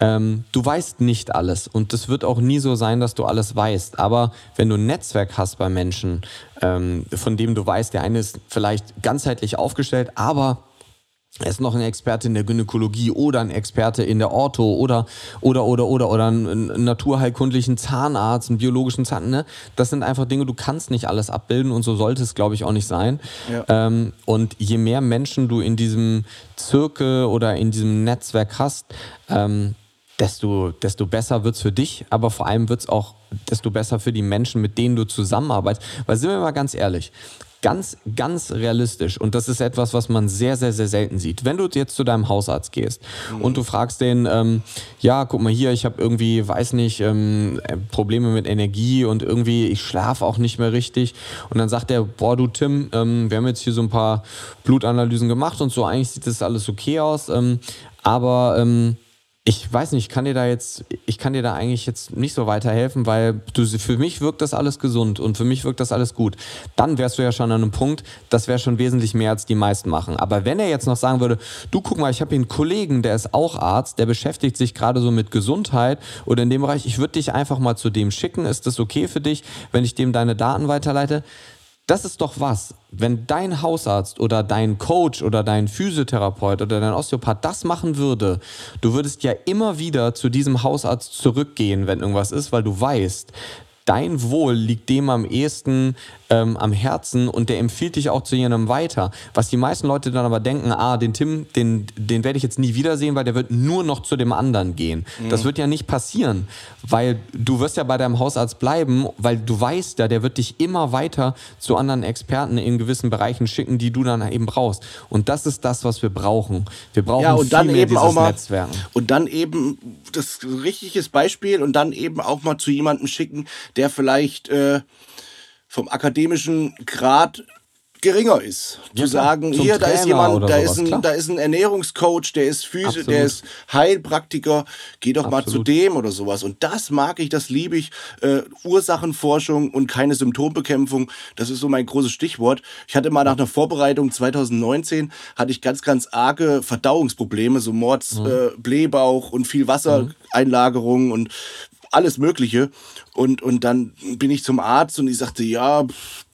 ähm, du weißt nicht alles und es wird auch nie so sein, dass du alles weißt. Aber wenn du ein Netzwerk hast bei Menschen, ähm, von dem du weißt, der eine ist vielleicht ganzheitlich aufgestellt, aber er ist noch ein Experte in der Gynäkologie oder ein Experte in der Ortho oder oder oder oder oder einen, naturheilkundlichen Zahnarzt, einen biologischen Zahn. Ne? Das sind einfach Dinge, du kannst nicht alles abbilden und so sollte es, glaube ich, auch nicht sein. Ja. Ähm, und je mehr Menschen du in diesem Zirkel oder in diesem Netzwerk hast, ähm, desto, desto besser wird es für dich, aber vor allem wird es auch desto besser für die Menschen, mit denen du zusammenarbeitest. Weil sind wir mal ganz ehrlich, ganz, ganz realistisch. Und das ist etwas, was man sehr, sehr, sehr selten sieht. Wenn du jetzt zu deinem Hausarzt gehst und du fragst den, ähm, ja, guck mal hier, ich habe irgendwie, weiß nicht, ähm, äh, Probleme mit Energie und irgendwie, ich schlafe auch nicht mehr richtig. Und dann sagt er, boah, du Tim, ähm, wir haben jetzt hier so ein paar Blutanalysen gemacht und so, eigentlich sieht das alles okay aus, ähm, aber ähm, ich weiß nicht, ich kann dir da jetzt, ich kann dir da eigentlich jetzt nicht so weiterhelfen, weil du, für mich wirkt das alles gesund und für mich wirkt das alles gut. Dann wärst du ja schon an einem Punkt, das wäre schon wesentlich mehr, als die meisten machen. Aber wenn er jetzt noch sagen würde, du guck mal, ich habe hier einen Kollegen, der ist auch Arzt, der beschäftigt sich gerade so mit Gesundheit oder in dem Bereich, ich würde dich einfach mal zu dem schicken, ist das okay für dich, wenn ich dem deine Daten weiterleite? Das ist doch was. Wenn dein Hausarzt oder dein Coach oder dein Physiotherapeut oder dein Osteopath das machen würde, du würdest ja immer wieder zu diesem Hausarzt zurückgehen, wenn irgendwas ist, weil du weißt, dein Wohl liegt dem am ehesten ähm, am Herzen und der empfiehlt dich auch zu jemandem weiter. Was die meisten Leute dann aber denken, ah, den Tim, den, den werde ich jetzt nie wiedersehen, weil der wird nur noch zu dem anderen gehen. Das wird ja nicht passieren, weil du wirst ja bei deinem Hausarzt bleiben, weil du weißt ja, der wird dich immer weiter zu anderen Experten in gewissen Bereichen schicken, die du dann eben brauchst. Und das ist das, was wir brauchen. Wir brauchen Ja, und viel dann mehr eben dieses auch mal Netzwerken. und dann eben das richtiges Beispiel und dann eben auch mal zu jemandem schicken, der vielleicht äh, vom akademischen Grad geringer ist. Zu Ja, klar. sagen, hier, da ist Trainer jemand, da sowas, ist, ein, klar. da ist ein Ernährungscoach, der ist Physio, Absolut. der ist Heilpraktiker, geh doch mal zu Absolut. dem oder sowas. Und das mag ich, das liebe ich. Äh, Ursachenforschung und keine Symptombekämpfung, das ist so mein großes Stichwort. Ich hatte mal nach einer Vorbereitung 2019, hatte ich ganz, ganz arge Verdauungsprobleme, so Mords, Mhm. äh, Blähbauch und viel Wassereinlagerung und alles Mögliche. Und, und dann bin ich zum Arzt und die sagte, ja, pff,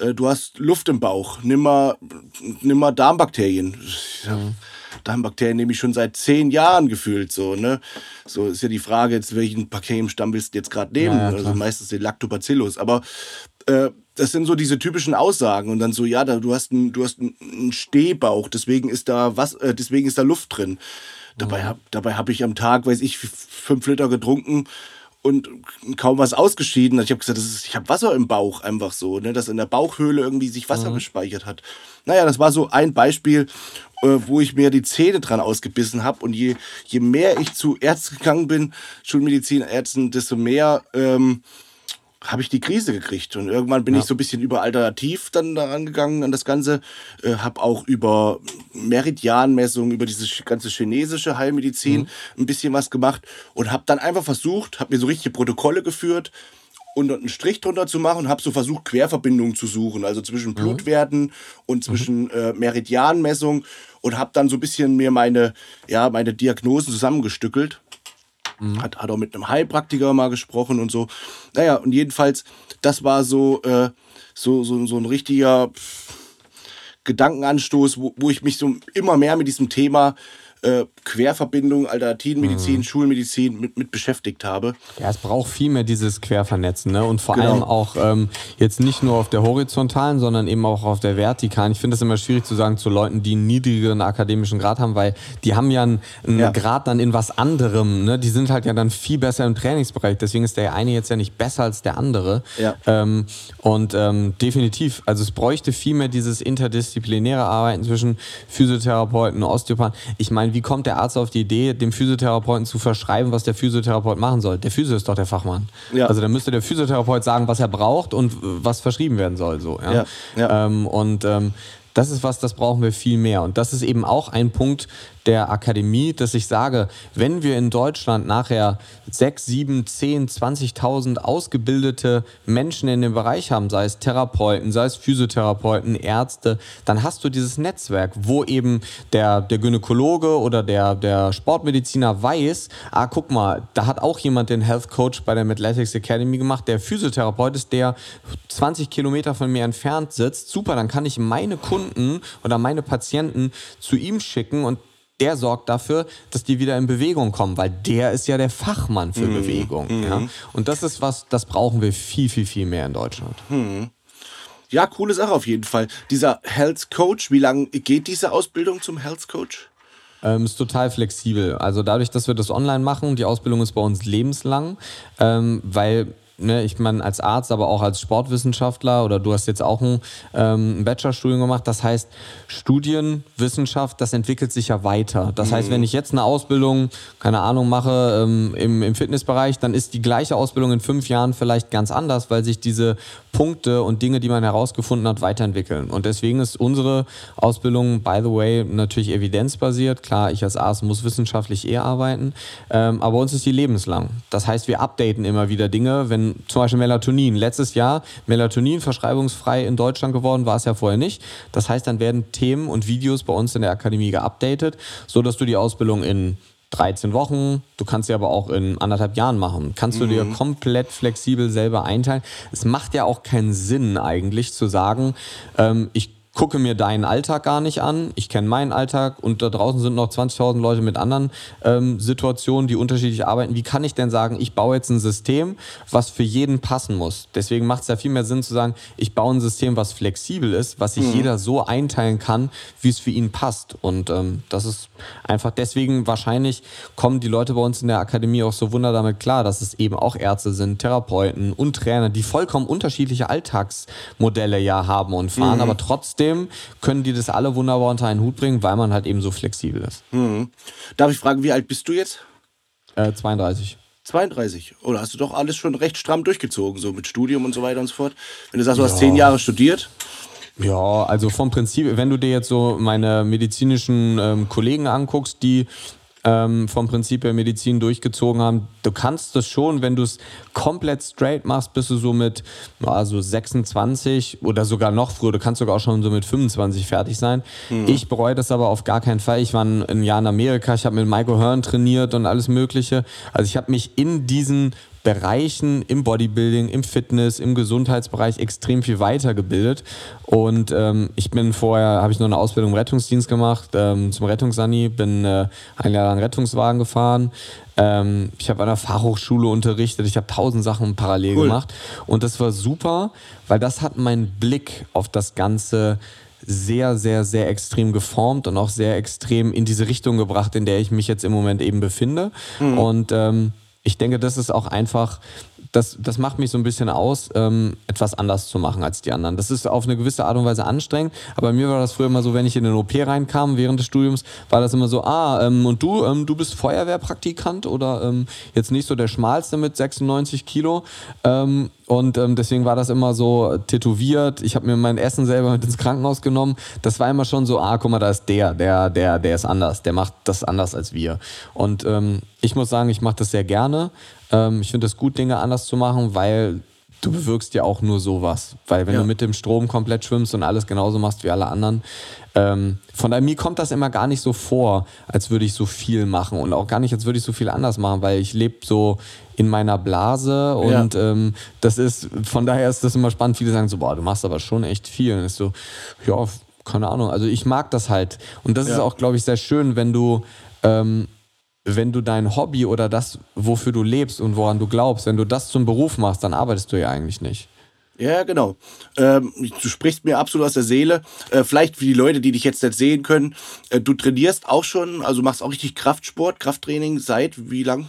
äh, du hast Luft im Bauch, nimm mal, nimm mal Darmbakterien. Ja, Darmbakterien nehme ich schon seit zehn Jahren gefühlt so, ne? So ist ja die Frage, jetzt welchen Bakterienstamm willst du jetzt gerade nehmen? Ja, also meistens den Lactobacillus. Aber äh, das sind so diese typischen Aussagen und dann so, ja, da, du hast einen, du hast einen- einen Stehbauch, deswegen ist da was, äh, deswegen ist da Luft drin. Dabei habe dabei hab ich am Tag, weiß ich, fünf Liter getrunken und kaum was ausgeschieden. Ich habe gesagt, ist, ich habe Wasser im Bauch einfach so, ne, dass in der Bauchhöhle irgendwie sich Wasser gespeichert hat. Naja, das war so ein Beispiel, äh, wo ich mir die Zähne dran ausgebissen habe. Und je, je mehr ich zu Ärzten gegangen bin, Schulmedizinärzten, desto mehr ähm, habe ich die Krise gekriegt. Und irgendwann bin ich so ein bisschen über alternativ dann da angegangen an das Ganze. Äh, habe auch über Meridianmessungen, über diese ganze chinesische Heilmedizin ein bisschen was gemacht und habe dann einfach versucht, habe mir so richtige Protokolle geführt und einen Strich drunter zu machen und habe so versucht, Querverbindungen zu suchen, also zwischen Blutwerten und zwischen äh, Meridianmessung und habe dann so ein bisschen mir meine, ja, meine Diagnosen zusammengestückelt. Hat, hat auch mit einem Heilpraktiker mal gesprochen und so. Naja, und jedenfalls, das war so, äh, so, so, so ein richtiger Gedankenanstoß, wo, wo ich mich so immer mehr mit diesem Thema äh, Querverbindung, Alternativmedizin, Schulmedizin mit, mit beschäftigt habe. Ja, es braucht viel mehr dieses Quervernetzen, ne? Und vor Genau. allem auch ähm, jetzt nicht nur auf der horizontalen, sondern eben auch auf der vertikalen. Ich finde es immer schwierig zu sagen zu Leuten, die einen niedrigeren akademischen Grad haben, weil die haben ja einen, einen Ja. Grad dann in was anderem. Ne? Die sind halt ja dann viel besser im Trainingsbereich. Deswegen ist der eine jetzt ja nicht besser als der andere. Ja. Ähm, und ähm, definitiv, also es bräuchte viel mehr dieses interdisziplinäre Arbeiten zwischen Physiotherapeuten und Osteopathen. Ich meine, wie kommt der Arzt auf die Idee, dem Physiotherapeuten zu verschreiben, was der Physiotherapeut machen soll? Der Physio ist doch der Fachmann. Ja. Also dann müsste der Physiotherapeut sagen, was er braucht und was verschrieben werden soll. So, ja? Ja, ja. Ähm, und ähm, das ist was, das brauchen wir viel mehr. Und das ist eben auch ein Punkt der Akademie, dass ich sage, wenn wir in Deutschland nachher 6, 7, 10, 20.000 ausgebildete Menschen in dem Bereich haben, sei es Therapeuten, sei es Physiotherapeuten, Ärzte, dann hast du dieses Netzwerk, wo eben der, der Gynäkologe oder der, der Sportmediziner weiß, ah, guck mal, da hat auch jemand den Health Coach bei der Mathletics Academy gemacht, der Physiotherapeut ist, der 20 Kilometer von mir entfernt sitzt. Super, dann kann ich meine Kunden oder meine Patienten zu ihm schicken und der sorgt dafür, dass die wieder in Bewegung kommen, weil der ist ja der Fachmann für Bewegung. Ja? Und das ist was, das brauchen wir viel, viel, viel mehr in Deutschland. Ja, coole Sache auf jeden Fall. Dieser Health Coach, wie lange geht diese Ausbildung zum Health Coach? Ähm, ist total flexibel. Also dadurch, dass wir das online machen, die Ausbildung ist bei uns lebenslang, ähm, weil ne, ich meine, als Arzt, aber auch als Sportwissenschaftler oder du hast jetzt auch ein, ähm, ein Bachelorstudium gemacht. Das heißt, Studienwissenschaft, das entwickelt sich ja weiter. Das heißt, wenn ich jetzt eine Ausbildung, keine Ahnung, mache ähm, im, im Fitnessbereich, dann ist die gleiche Ausbildung in fünf Jahren vielleicht ganz anders, weil sich diese Punkte und Dinge, die man herausgefunden hat, weiterentwickeln. Und deswegen ist unsere Ausbildung, by the way, natürlich evidenzbasiert. Klar, ich als Arzt muss wissenschaftlich eher arbeiten, ähm, aber uns ist die lebenslang. Das heißt, wir updaten immer wieder Dinge, wenn zum Beispiel Melatonin. Letztes Jahr Melatonin verschreibungsfrei in Deutschland geworden, war es ja vorher nicht. Das heißt, dann werden Themen und Videos bei uns in der Akademie geupdatet, sodass du die Ausbildung in 13 Wochen, du kannst sie aber auch in anderthalb Jahren machen. Kannst du dir komplett flexibel selber einteilen. Es macht ja auch keinen Sinn eigentlich zu sagen, ähm, ich gucke mir deinen Alltag gar nicht an, ich kenne meinen Alltag und da draußen sind noch 20.000 Leute mit anderen ähm, Situationen, die unterschiedlich arbeiten. Wie kann ich denn sagen, ich baue jetzt ein System, was für jeden passen muss? Deswegen macht es ja viel mehr Sinn zu sagen, ich baue ein System, was flexibel ist, was sich jeder so einteilen kann, wie es für ihn passt. Und ähm, das ist einfach deswegen wahrscheinlich kommen die Leute bei uns in der Akademie auch so wunder damit klar, dass es eben auch Ärzte sind, Therapeuten und Trainer, die vollkommen unterschiedliche Alltagsmodelle ja haben und fahren, aber trotzdem können die das alle wunderbar unter einen Hut bringen, weil man halt eben so flexibel ist. Darf ich fragen, wie alt bist du jetzt? Äh, 32. 32. Oder hast du doch alles schon recht stramm durchgezogen, so mit Studium und so weiter und so fort? Wenn du sagst, du hast zehn Jahre studiert. Ja, also vom Prinzip, wenn du dir jetzt so meine medizinischen ähm, Kollegen anguckst, die ähm, vom Prinzip her Medizin durchgezogen haben, du kannst das schon, wenn du es komplett straight machst, bist du so mit also 26 oder sogar noch früher, du kannst sogar auch schon so mit 25 fertig sein. Mhm. Ich bereue das aber auf gar keinen Fall. Ich war ein, ein Jahr in Amerika, ich habe mit Michael Hearn trainiert und alles Mögliche. Also ich habe mich in diesen Bereichen im Bodybuilding, im Fitness, im Gesundheitsbereich extrem viel weitergebildet. Und ähm, ich bin vorher, habe ich noch eine Ausbildung im Rettungsdienst gemacht, ähm, zum Rettungssani, bin äh, ein Jahr lang Rettungswagen gefahren. Ähm, ich habe an der Fachhochschule unterrichtet, ich habe tausend Sachen parallel cool. gemacht. Und das war super, weil das hat meinen Blick auf das Ganze sehr, sehr, sehr extrem geformt und auch sehr extrem in diese Richtung gebracht, in der ich mich jetzt im Moment eben befinde. Mhm. Und ähm, ich denke, das ist auch einfach, das, das macht mich so ein bisschen aus, ähm, etwas anders zu machen als die anderen. Das ist auf eine gewisse Art und Weise anstrengend, aber mir war das früher immer so, wenn ich in den OP reinkam während des Studiums, war das immer so, ah, ähm, und du, ähm, du bist Feuerwehrpraktikant oder ähm, jetzt nicht so der schmalste mit 96 Kilo. Ähm, und ähm, deswegen war das immer so tätowiert. Ich habe mir mein Essen selber mit ins Krankenhaus genommen. Das war immer schon so, ah, guck mal, da ist der, der, der, der ist anders, der macht das anders als wir. Und ich muss sagen, ich mache das sehr gerne. Ähm, ich finde es gut, Dinge anders zu machen, weil du bewirkst ja auch nur sowas. Weil wenn ja. du mit dem Strom komplett schwimmst und alles genauso machst wie alle anderen, ähm, von daher, mir kommt das immer gar nicht so vor, als würde ich so viel machen und auch gar nicht, als würde ich so viel anders machen, weil ich lebe so in meiner Blase und ja. ähm, das ist, von daher ist das immer spannend. Viele sagen so, boah, du machst aber schon echt viel. Und ist so, ja, keine Ahnung. Also ich mag das halt. Und das ja. ist auch, glaube ich, sehr schön, wenn du, ähm, wenn du dein Hobby oder das, wofür du lebst und woran du glaubst, wenn du das zum Beruf machst, dann arbeitest du ja eigentlich nicht. Ja, genau. Ähm, du sprichst mir absolut aus der Seele. Äh, vielleicht für die Leute, die dich jetzt nicht sehen können. Äh, du trainierst auch schon, also machst auch richtig Kraftsport, Krafttraining seit wie lang?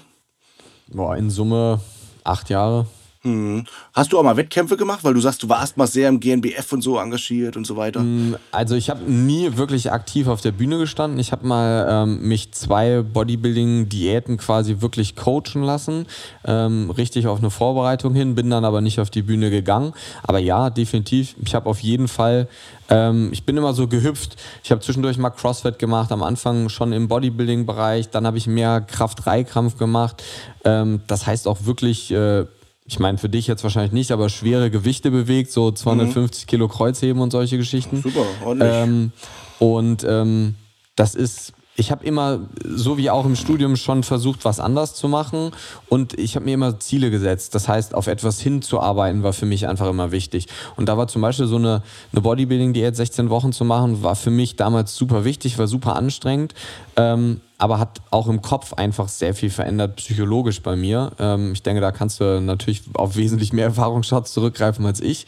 Boah, in Summe acht Jahre. Hm. Hast du auch mal Wettkämpfe gemacht, weil du sagst, du warst mal sehr im GNBF und so engagiert und so weiter? Hm, also ich habe nie wirklich aktiv auf der Bühne gestanden. Ich habe mal ähm, mich zwei Bodybuilding-Diäten quasi wirklich coachen lassen, ähm, richtig auf eine Vorbereitung hin, bin dann aber nicht auf die Bühne gegangen. Aber ja, definitiv. Ich habe auf jeden Fall ähm, ich bin immer so gehüpft. Ich habe zwischendurch mal CrossFit gemacht, am Anfang schon im Bodybuilding-Bereich, dann habe ich mehr Kraft-3-Kampf gemacht. Ähm, das heißt auch wirklich äh, ich meine, für dich jetzt wahrscheinlich nicht, aber schwere Gewichte bewegt, so 250 mhm. Kilo Kreuzheben und solche Geschichten. Super, ordentlich. Ähm, und ähm, das ist ich habe immer, so wie auch im Studium, schon versucht, was anders zu machen. Und ich habe mir immer Ziele gesetzt. Das heißt, auf etwas hinzuarbeiten war für mich einfach immer wichtig. Und da war zum Beispiel so eine, eine Bodybuilding-Diät 16 Wochen zu machen, war für mich damals super wichtig, war super anstrengend. Ähm, aber hat auch im Kopf einfach sehr viel verändert, psychologisch bei mir. Ähm, ich denke, da kannst du natürlich auf wesentlich mehr Erfahrungsschatz zurückgreifen als ich.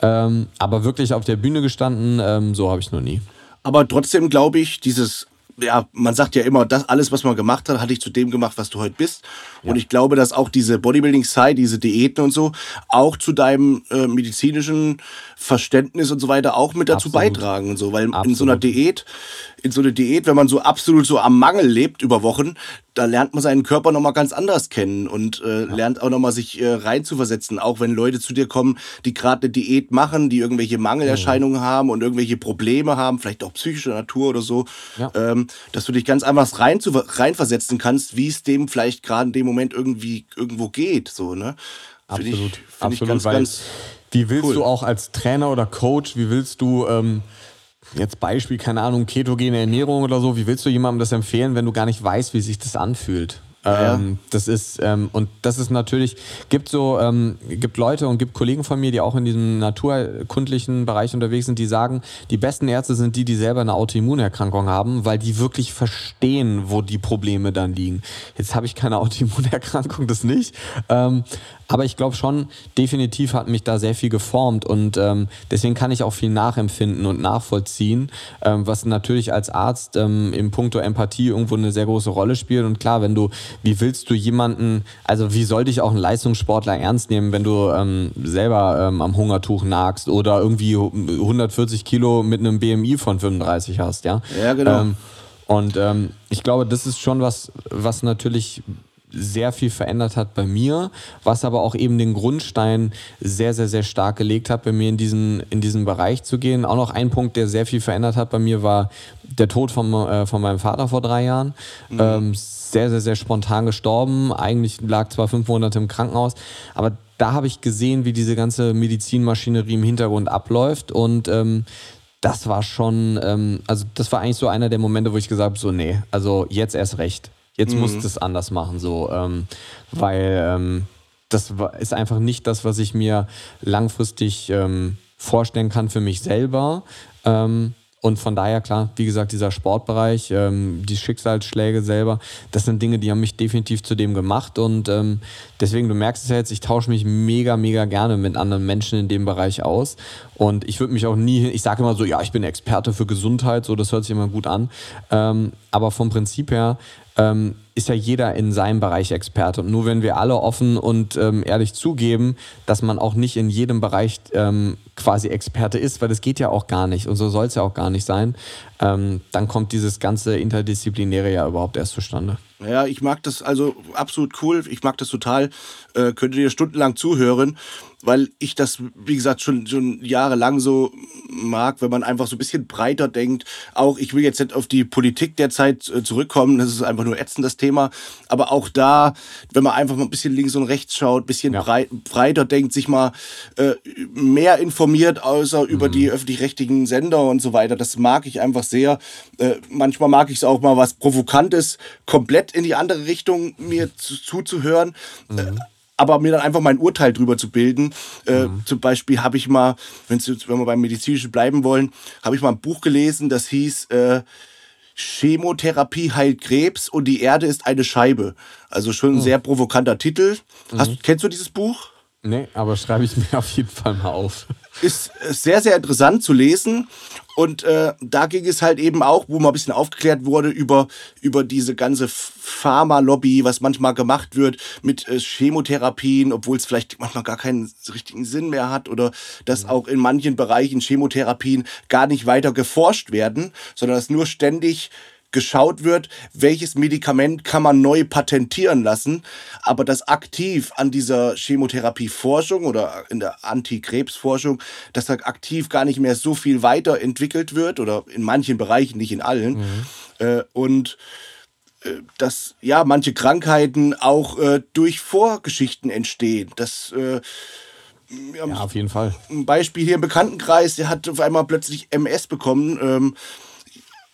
Ähm, aber wirklich auf der Bühne gestanden, ähm, so habe ich noch nie. Aber trotzdem glaube ich, dieses ja, man sagt ja immer, das alles, was man gemacht hat, hatte ich zu dem gemacht, was du heute bist. Ja. Und ich glaube, dass auch diese Bodybuilding-Side, diese Diäten und so, auch zu deinem äh, medizinischen Verständnis und so weiter auch mit dazu Absolut. beitragen und so. Weil Absolut. in so einer Diät, in so einer Diät, wenn man so absolut so am Mangel lebt über Wochen, da lernt man seinen Körper nochmal ganz anders kennen und äh, ja. lernt auch nochmal sich äh, reinzuversetzen. Auch wenn Leute zu dir kommen, die gerade eine Diät machen, die irgendwelche Mangelerscheinungen mhm. haben und irgendwelche Probleme haben, vielleicht auch psychischer Natur oder so, ja. ähm, dass du dich ganz einfach rein zu, reinversetzen kannst, wie es dem vielleicht gerade in dem Moment irgendwie irgendwo geht. So, ne? Absolut. Find ich, find Absolut, ich ganz, ganz wie willst cool. du auch als Trainer oder Coach, wie willst du ähm, jetzt Beispiel, keine Ahnung, ketogene Ernährung oder so, wie willst du jemandem das empfehlen, wenn du gar nicht weißt, wie sich das anfühlt? Ja. Ähm, das ist, ähm, und das ist natürlich, gibt so, ähm, gibt Leute und gibt Kollegen von mir, die auch in diesem naturkundlichen Bereich unterwegs sind, die sagen, die besten Ärzte sind die, die selber eine Autoimmunerkrankung haben, weil die wirklich verstehen, wo die Probleme dann liegen. Jetzt habe ich keine Autoimmunerkrankung, das nicht. Ähm, aber ich glaube schon, definitiv hat mich da sehr viel geformt und ähm, deswegen kann ich auch viel nachempfinden und nachvollziehen, ähm, was natürlich als Arzt ähm, im Punkto Empathie irgendwo eine sehr große Rolle spielt. Und klar, wenn du, wie willst du jemanden, also wie soll dich auch ein Leistungssportler ernst nehmen, wenn du ähm, selber ähm, am Hungertuch nagst oder irgendwie 140 Kilo mit einem BMI von 35 hast, ja? Ja, genau. Ähm, und ähm, ich glaube, das ist schon was, was natürlich sehr viel verändert hat bei mir, was aber auch eben den Grundstein sehr, sehr, sehr stark gelegt hat, bei mir in diesen, in diesen Bereich zu gehen. Auch noch ein Punkt, der sehr viel verändert hat bei mir, war der Tod von, äh, von meinem Vater vor drei Jahren. Mhm. Ähm, sehr, sehr, sehr spontan gestorben. Eigentlich lag zwar fünf Monate im Krankenhaus, aber da habe ich gesehen, wie diese ganze Medizinmaschinerie im Hintergrund abläuft und ähm, das war schon, ähm, also das war eigentlich so einer der Momente, wo ich gesagt habe, so nee, also jetzt erst recht. Jetzt mhm. musst du es anders machen, so, ähm, weil ähm, das ist einfach nicht das, was ich mir langfristig ähm, vorstellen kann für mich selber. Ähm, und von daher, klar, wie gesagt, dieser Sportbereich, ähm, die Schicksalsschläge selber, das sind Dinge, die haben mich definitiv zu dem gemacht. Und ähm, deswegen, du merkst es ja jetzt, ich tausche mich mega, mega gerne mit anderen Menschen in dem Bereich aus. Und ich würde mich auch nie, ich sage immer so, ja, ich bin Experte für Gesundheit, so, das hört sich immer gut an. Ähm, aber vom Prinzip her ähm, ist ja jeder in seinem Bereich Experte. Und nur wenn wir alle offen und ähm, ehrlich zugeben, dass man auch nicht in jedem Bereich ähm, quasi Experte ist, weil das geht ja auch gar nicht und so soll es ja auch gar nicht sein, ähm, dann kommt dieses ganze Interdisziplinäre ja überhaupt erst zustande. Ja, ich mag das also absolut cool. Ich mag das total. Äh, könnte dir stundenlang zuhören weil ich das, wie gesagt, schon, schon jahrelang so mag, wenn man einfach so ein bisschen breiter denkt. Auch, ich will jetzt nicht auf die Politik der Zeit äh, zurückkommen, das ist einfach nur ätzend, das Thema. Aber auch da, wenn man einfach mal ein bisschen links und rechts schaut, ein bisschen ja. breit, breiter denkt, sich mal äh, mehr informiert, außer mhm. über die öffentlich-rechtlichen Sender und so weiter, das mag ich einfach sehr. Äh, manchmal mag ich es auch mal was Provokantes, komplett in die andere Richtung mir zu, zuzuhören. Mhm. Äh, aber mir dann einfach mein Urteil drüber zu bilden. Äh, mhm. Zum Beispiel habe ich mal, wenn wir beim Medizinischen bleiben wollen, habe ich mal ein Buch gelesen, das hieß äh, Chemotherapie heilt Krebs und die Erde ist eine Scheibe. Also schon ein mhm. sehr provokanter Titel. Hast, mhm. Kennst du dieses Buch? Nee, aber schreibe ich mir auf jeden Fall mal auf. Ist sehr, sehr interessant zu lesen. Und äh, da ging es halt eben auch, wo mal ein bisschen aufgeklärt wurde über, über diese ganze Pharma-Lobby, was manchmal gemacht wird mit äh, Chemotherapien, obwohl es vielleicht manchmal gar keinen richtigen Sinn mehr hat oder dass mhm. auch in manchen Bereichen Chemotherapien gar nicht weiter geforscht werden, sondern dass nur ständig geschaut wird, welches Medikament kann man neu patentieren lassen, aber dass aktiv an dieser Chemotherapieforschung oder in der Antikrebsforschung, dass da aktiv gar nicht mehr so viel weiterentwickelt wird oder in manchen Bereichen, nicht in allen. Mhm. Äh, und äh, dass ja manche Krankheiten auch äh, durch Vorgeschichten entstehen. Das äh, ja, auf jeden Fall. Ein Beispiel hier im Bekanntenkreis, der hat auf einmal plötzlich MS bekommen. Ähm,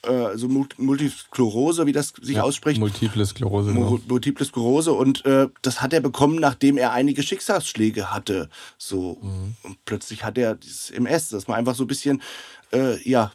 äh, also Multisklerose, wie das sich ja, ausspricht. Multiple Sklerose. Genau. Multiple Sklerose und äh, das hat er bekommen, nachdem er einige Schicksalsschläge hatte. So mhm. und plötzlich hat er dieses MS, dass man einfach so ein bisschen äh, ja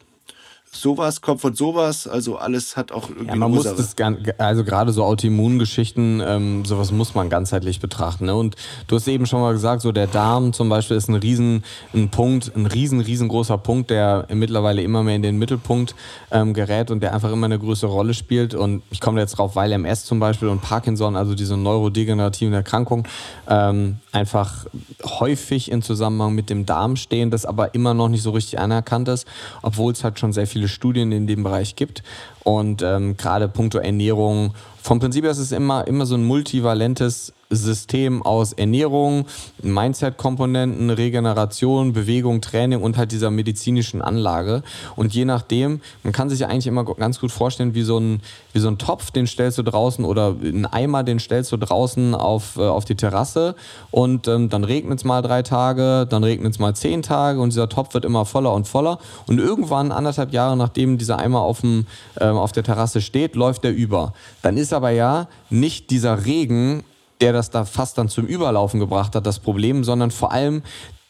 sowas kommt von sowas, also alles hat auch irgendwie ja, man muss das also gerade so Autoimmungeschichten, ähm, sowas muss man ganzheitlich betrachten. Ne? Und du hast eben schon mal gesagt, so der Darm zum Beispiel ist ein riesen ein Punkt, ein riesen riesengroßer Punkt, der mittlerweile immer mehr in den Mittelpunkt ähm, gerät und der einfach immer eine größere Rolle spielt. Und ich komme jetzt drauf, weil MS zum Beispiel und Parkinson, also diese neurodegenerativen Erkrankungen, ähm, einfach häufig in Zusammenhang mit dem Darm stehen, das aber immer noch nicht so richtig anerkannt ist, obwohl es halt schon sehr viele Studien in dem Bereich gibt. Und ähm, gerade puncto Ernährung, vom Prinzip her ist es immer, immer so ein multivalentes System aus Ernährung, Mindset-Komponenten, Regeneration, Bewegung, Training und halt dieser medizinischen Anlage. Und je nachdem, man kann sich ja eigentlich immer ganz gut vorstellen, wie so ein, wie so ein Topf, den stellst du draußen oder einen Eimer, den stellst du draußen auf, äh, auf die Terrasse und ähm, dann regnet es mal drei Tage, dann regnet es mal zehn Tage und dieser Topf wird immer voller und voller. Und irgendwann, anderthalb Jahre nachdem dieser Eimer auf, dem, ähm, auf der Terrasse steht, läuft er über. Dann ist aber ja nicht dieser Regen der das da fast dann zum Überlaufen gebracht hat, das Problem, sondern vor allem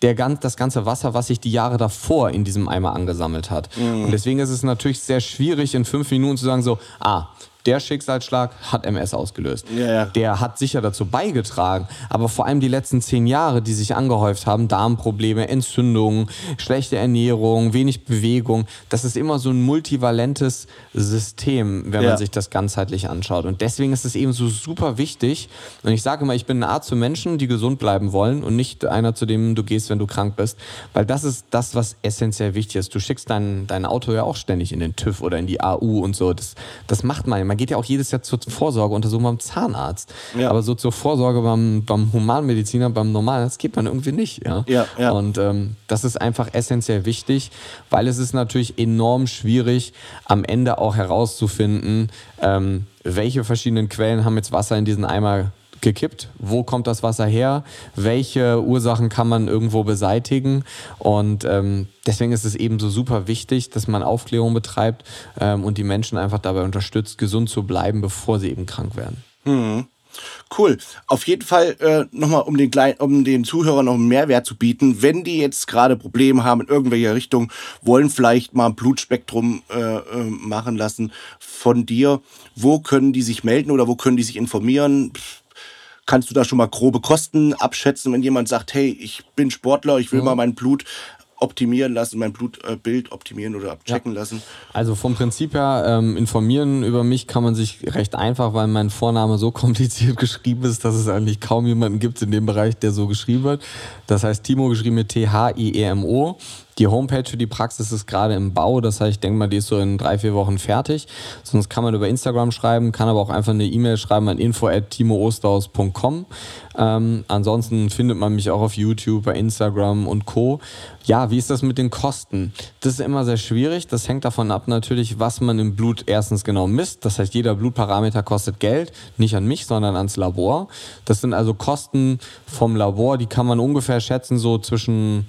der, das ganze Wasser, was sich die Jahre davor in diesem Eimer angesammelt hat. Mhm. Und deswegen ist es natürlich sehr schwierig, in fünf Minuten zu sagen, so, ah, der Schicksalsschlag hat MS ausgelöst. Ja, ja. Der hat sicher dazu beigetragen, aber vor allem die letzten zehn Jahre, die sich angehäuft haben, Darmprobleme, Entzündungen, schlechte Ernährung, wenig Bewegung, das ist immer so ein multivalentes System, wenn ja. man sich das ganzheitlich anschaut. Und deswegen ist es eben so super wichtig. Und ich sage immer, ich bin ein Arzt für Menschen, die gesund bleiben wollen und nicht einer, zu dem du gehst, wenn du krank bist. Weil das ist das, was essentiell wichtig ist. Du schickst dein, dein Auto ja auch ständig in den TÜV oder in die AU und so. Das, das macht man immer Man geht ja auch jedes Jahr zur Vorsorgeuntersuchung beim Zahnarzt. Ja. Aber so zur Vorsorge beim, beim Humanmediziner, beim Normalarzt geht man irgendwie nicht. Ja, ja, ja. Und ähm, das ist einfach essentiell wichtig, weil es ist natürlich enorm schwierig, am Ende auch herauszufinden, ähm, welche verschiedenen Quellen haben jetzt Wasser in diesen Eimer gekippt? Wo kommt das Wasser her? Welche Ursachen kann man irgendwo beseitigen? Und ähm, deswegen ist es eben so super wichtig, dass man Aufklärung betreibt ähm, und die Menschen einfach dabei unterstützt, gesund zu bleiben, bevor sie eben krank werden. Mhm. Cool. Auf jeden Fall äh, nochmal, um den, um den Zuhörern noch einen Mehrwert zu bieten, wenn die jetzt gerade Probleme haben in irgendwelcher Richtung, wollen vielleicht mal ein Blutspektrum äh, äh, machen lassen von dir, wo können die sich melden oder wo können die sich informieren? Kannst du da schon mal grobe Kosten abschätzen, wenn jemand sagt, hey, ich bin Sportler, ich will mhm. mal mein Blut optimieren lassen, mein Blutbild optimieren oder abchecken ja. lassen? Also vom Prinzip her, ähm, informieren über mich kann man sich recht einfach, weil mein Vorname so kompliziert geschrieben ist, dass es eigentlich kaum jemanden gibt in dem Bereich, der so geschrieben wird. Das heißt Timo geschrieben mit T-H-I-E-M-O. Die Homepage für die Praxis ist gerade im Bau, das heißt, ich denke mal, die ist so in drei, vier Wochen fertig. Sonst kann man über Instagram schreiben, kann aber auch einfach eine E-Mail schreiben an info.timoosterhaus.com. Ähm, ansonsten findet man mich auch auf YouTube, bei Instagram und Co. Ja, wie ist das mit den Kosten? Das ist immer sehr schwierig. Das hängt davon ab natürlich, was man im Blut erstens genau misst. Das heißt, jeder Blutparameter kostet Geld, nicht an mich, sondern ans Labor. Das sind also Kosten vom Labor, die kann man ungefähr schätzen so zwischen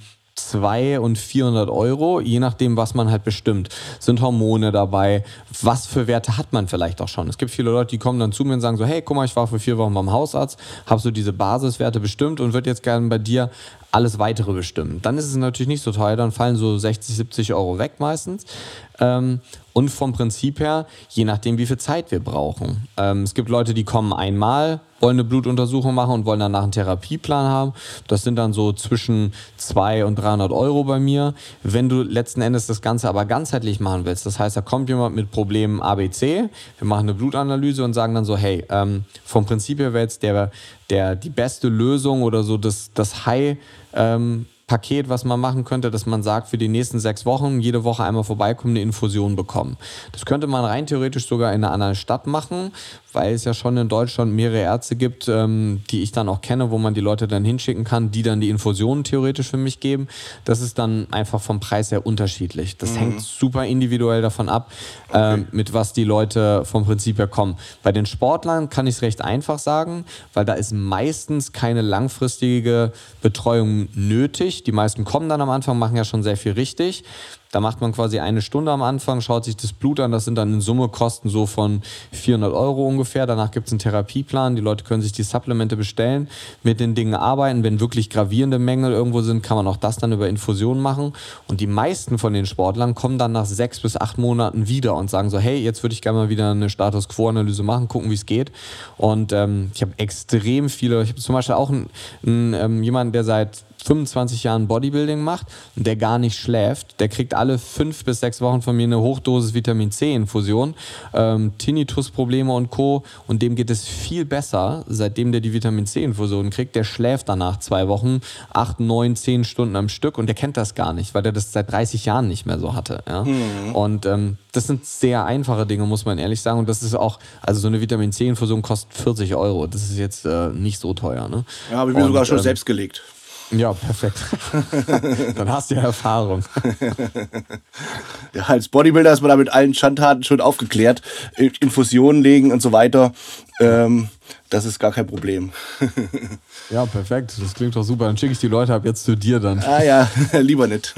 2 und 400 Euro, je nachdem, was man halt bestimmt. Sind Hormone dabei? Was für Werte hat man vielleicht auch schon? Es gibt viele Leute, die kommen dann zu mir und sagen so, hey, guck mal, ich war vor vier Wochen beim Hausarzt, habe so diese Basiswerte bestimmt und würde jetzt gerne bei dir alles weitere bestimmen. Dann ist es natürlich nicht so teuer, dann fallen so 60, 70 Euro weg meistens. Ähm, und vom Prinzip her, je nachdem, wie viel Zeit wir brauchen. Ähm, es gibt Leute, die kommen einmal, wollen eine Blutuntersuchung machen und wollen danach einen Therapieplan haben. Das sind dann so zwischen 200 und 300 Euro bei mir. Wenn du letzten Endes das Ganze aber ganzheitlich machen willst, das heißt, da kommt jemand mit Problemen ABC, wir machen eine Blutanalyse und sagen dann so, hey, ähm, vom Prinzip her wäre jetzt der, der, die beste Lösung oder so das, das High- ähm, Paket, was man machen könnte, dass man sagt, für die nächsten sechs Wochen jede Woche einmal vorbeikommen, eine Infusion bekommen. Das könnte man rein theoretisch sogar in einer anderen Stadt machen, weil es ja schon in Deutschland mehrere Ärzte gibt, ähm, die ich dann auch kenne, wo man die Leute dann hinschicken kann, die dann die Infusionen theoretisch für mich geben. Das ist dann einfach vom Preis her unterschiedlich. Das mhm. hängt super individuell davon ab, okay. ähm, mit was die Leute vom Prinzip her kommen. Bei den Sportlern kann ich es recht einfach sagen, weil da ist meistens keine langfristige Betreuung nötig. Die meisten kommen dann am Anfang, machen ja schon sehr viel richtig. Da macht man quasi eine Stunde am Anfang, schaut sich das Blut an. Das sind dann in Summe Kosten so von 400 Euro ungefähr. Danach gibt es einen Therapieplan. Die Leute können sich die Supplemente bestellen, mit den Dingen arbeiten. Wenn wirklich gravierende Mängel irgendwo sind, kann man auch das dann über Infusionen machen. Und die meisten von den Sportlern kommen dann nach sechs bis acht Monaten wieder und sagen so, hey, jetzt würde ich gerne mal wieder eine Status Quo-Analyse machen, gucken, wie es geht. Und ähm, ich habe extrem viele, ich habe zum Beispiel auch einen, einen, ähm, jemanden, der seit 25 Jahren Bodybuilding macht und der gar nicht schläft, der kriegt alle fünf bis sechs Wochen von mir eine Hochdosis Vitamin C-Infusion, ähm, Tinnitus-Probleme und Co. Und dem geht es viel besser, seitdem der die Vitamin C-Infusion kriegt. Der schläft danach zwei Wochen, acht, neun, zehn Stunden am Stück und der kennt das gar nicht, weil der das seit 30 Jahren nicht mehr so hatte. Ja? Mhm. Und ähm, das sind sehr einfache Dinge, muss man ehrlich sagen. Und das ist auch, also so eine Vitamin C-Infusion kostet 40 Euro. Das ist jetzt äh, nicht so teuer. Ne? Ja, habe ich mir und, sogar schon ähm, selbst gelegt. Ja, perfekt. Dann hast du ja Erfahrung. ja, als Bodybuilder ist man da mit allen Schandtaten schon aufgeklärt. Infusionen legen und so weiter. Ähm, das ist gar kein Problem. ja, perfekt. Das klingt doch super. Dann schicke ich die Leute ab jetzt zu dir dann. Ah ja, lieber nicht.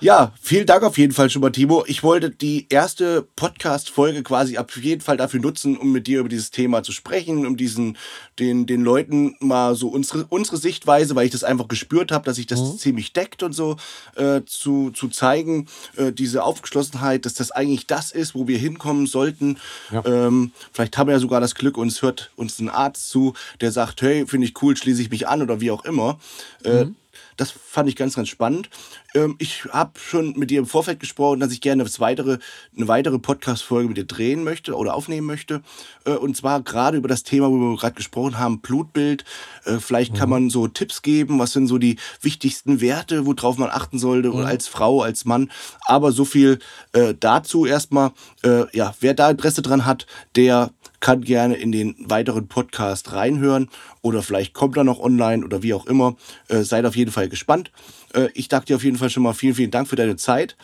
Ja, vielen Dank auf jeden Fall schon mal, Timo. Ich wollte die erste Podcast-Folge quasi auf jeden Fall dafür nutzen, um mit dir über dieses Thema zu sprechen, um diesen, den, den Leuten mal so unsere, unsere Sichtweise, weil ich das einfach gespürt habe, dass sich das mhm. ziemlich deckt und so, äh, zu, zu zeigen, äh, diese Aufgeschlossenheit, dass das eigentlich das ist, wo wir hinkommen sollten. Ja. Ähm, vielleicht haben wir ja sogar das Glück, uns hört uns ein Arzt zu, der sagt, hey, finde ich cool, schließe ich mich an oder wie auch immer. Äh, mhm Das fand ich ganz, ganz spannend. Ähm, ich habe schon mit dir im Vorfeld gesprochen, dass ich gerne das weitere, eine weitere Podcast-Folge mit dir drehen möchte oder aufnehmen möchte. Äh, und zwar gerade über das Thema, wo wir gerade gesprochen haben, Blutbild. Äh, vielleicht kann mhm. man so Tipps geben, was sind so die wichtigsten Werte, worauf man achten sollte, mhm. als Frau, als Mann. Aber so viel äh, dazu erstmal. Äh, ja, wer da Interesse dran hat, der kann gerne in den weiteren Podcast reinhören oder vielleicht kommt er noch online oder wie auch immer. Äh, seid auf jeden Fall gespannt. Äh, ich danke dir auf jeden Fall schon mal vielen, vielen Dank für deine Zeit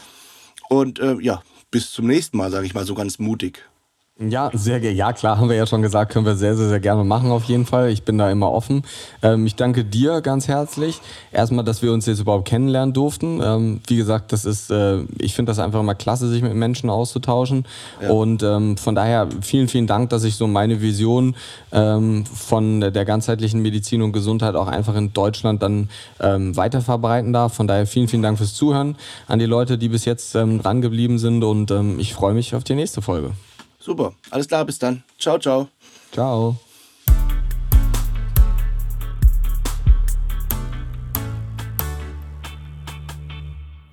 und äh, ja, bis zum nächsten Mal, sage ich mal so ganz mutig. Ja, sehr gerne. Ja, klar, haben wir ja schon gesagt, können wir sehr, sehr, sehr gerne machen auf jeden Fall. Ich bin da immer offen. Ähm, ich danke dir ganz herzlich. Erstmal, dass wir uns jetzt überhaupt kennenlernen durften. Ähm, wie gesagt, das ist, äh, ich finde das einfach immer klasse, sich mit Menschen auszutauschen. Ja. Und ähm, von daher vielen, vielen Dank, dass ich so meine Vision ähm, von der ganzheitlichen Medizin und Gesundheit auch einfach in Deutschland dann ähm, weiter verbreiten darf. Von daher vielen, vielen Dank fürs Zuhören an die Leute, die bis jetzt ähm, dran geblieben sind. Und ähm, ich freue mich auf die nächste Folge. Super, alles klar, bis dann. Ciao, ciao. Ciao.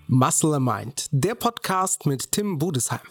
Muscle Mind, der Podcast mit Tim Budesheim.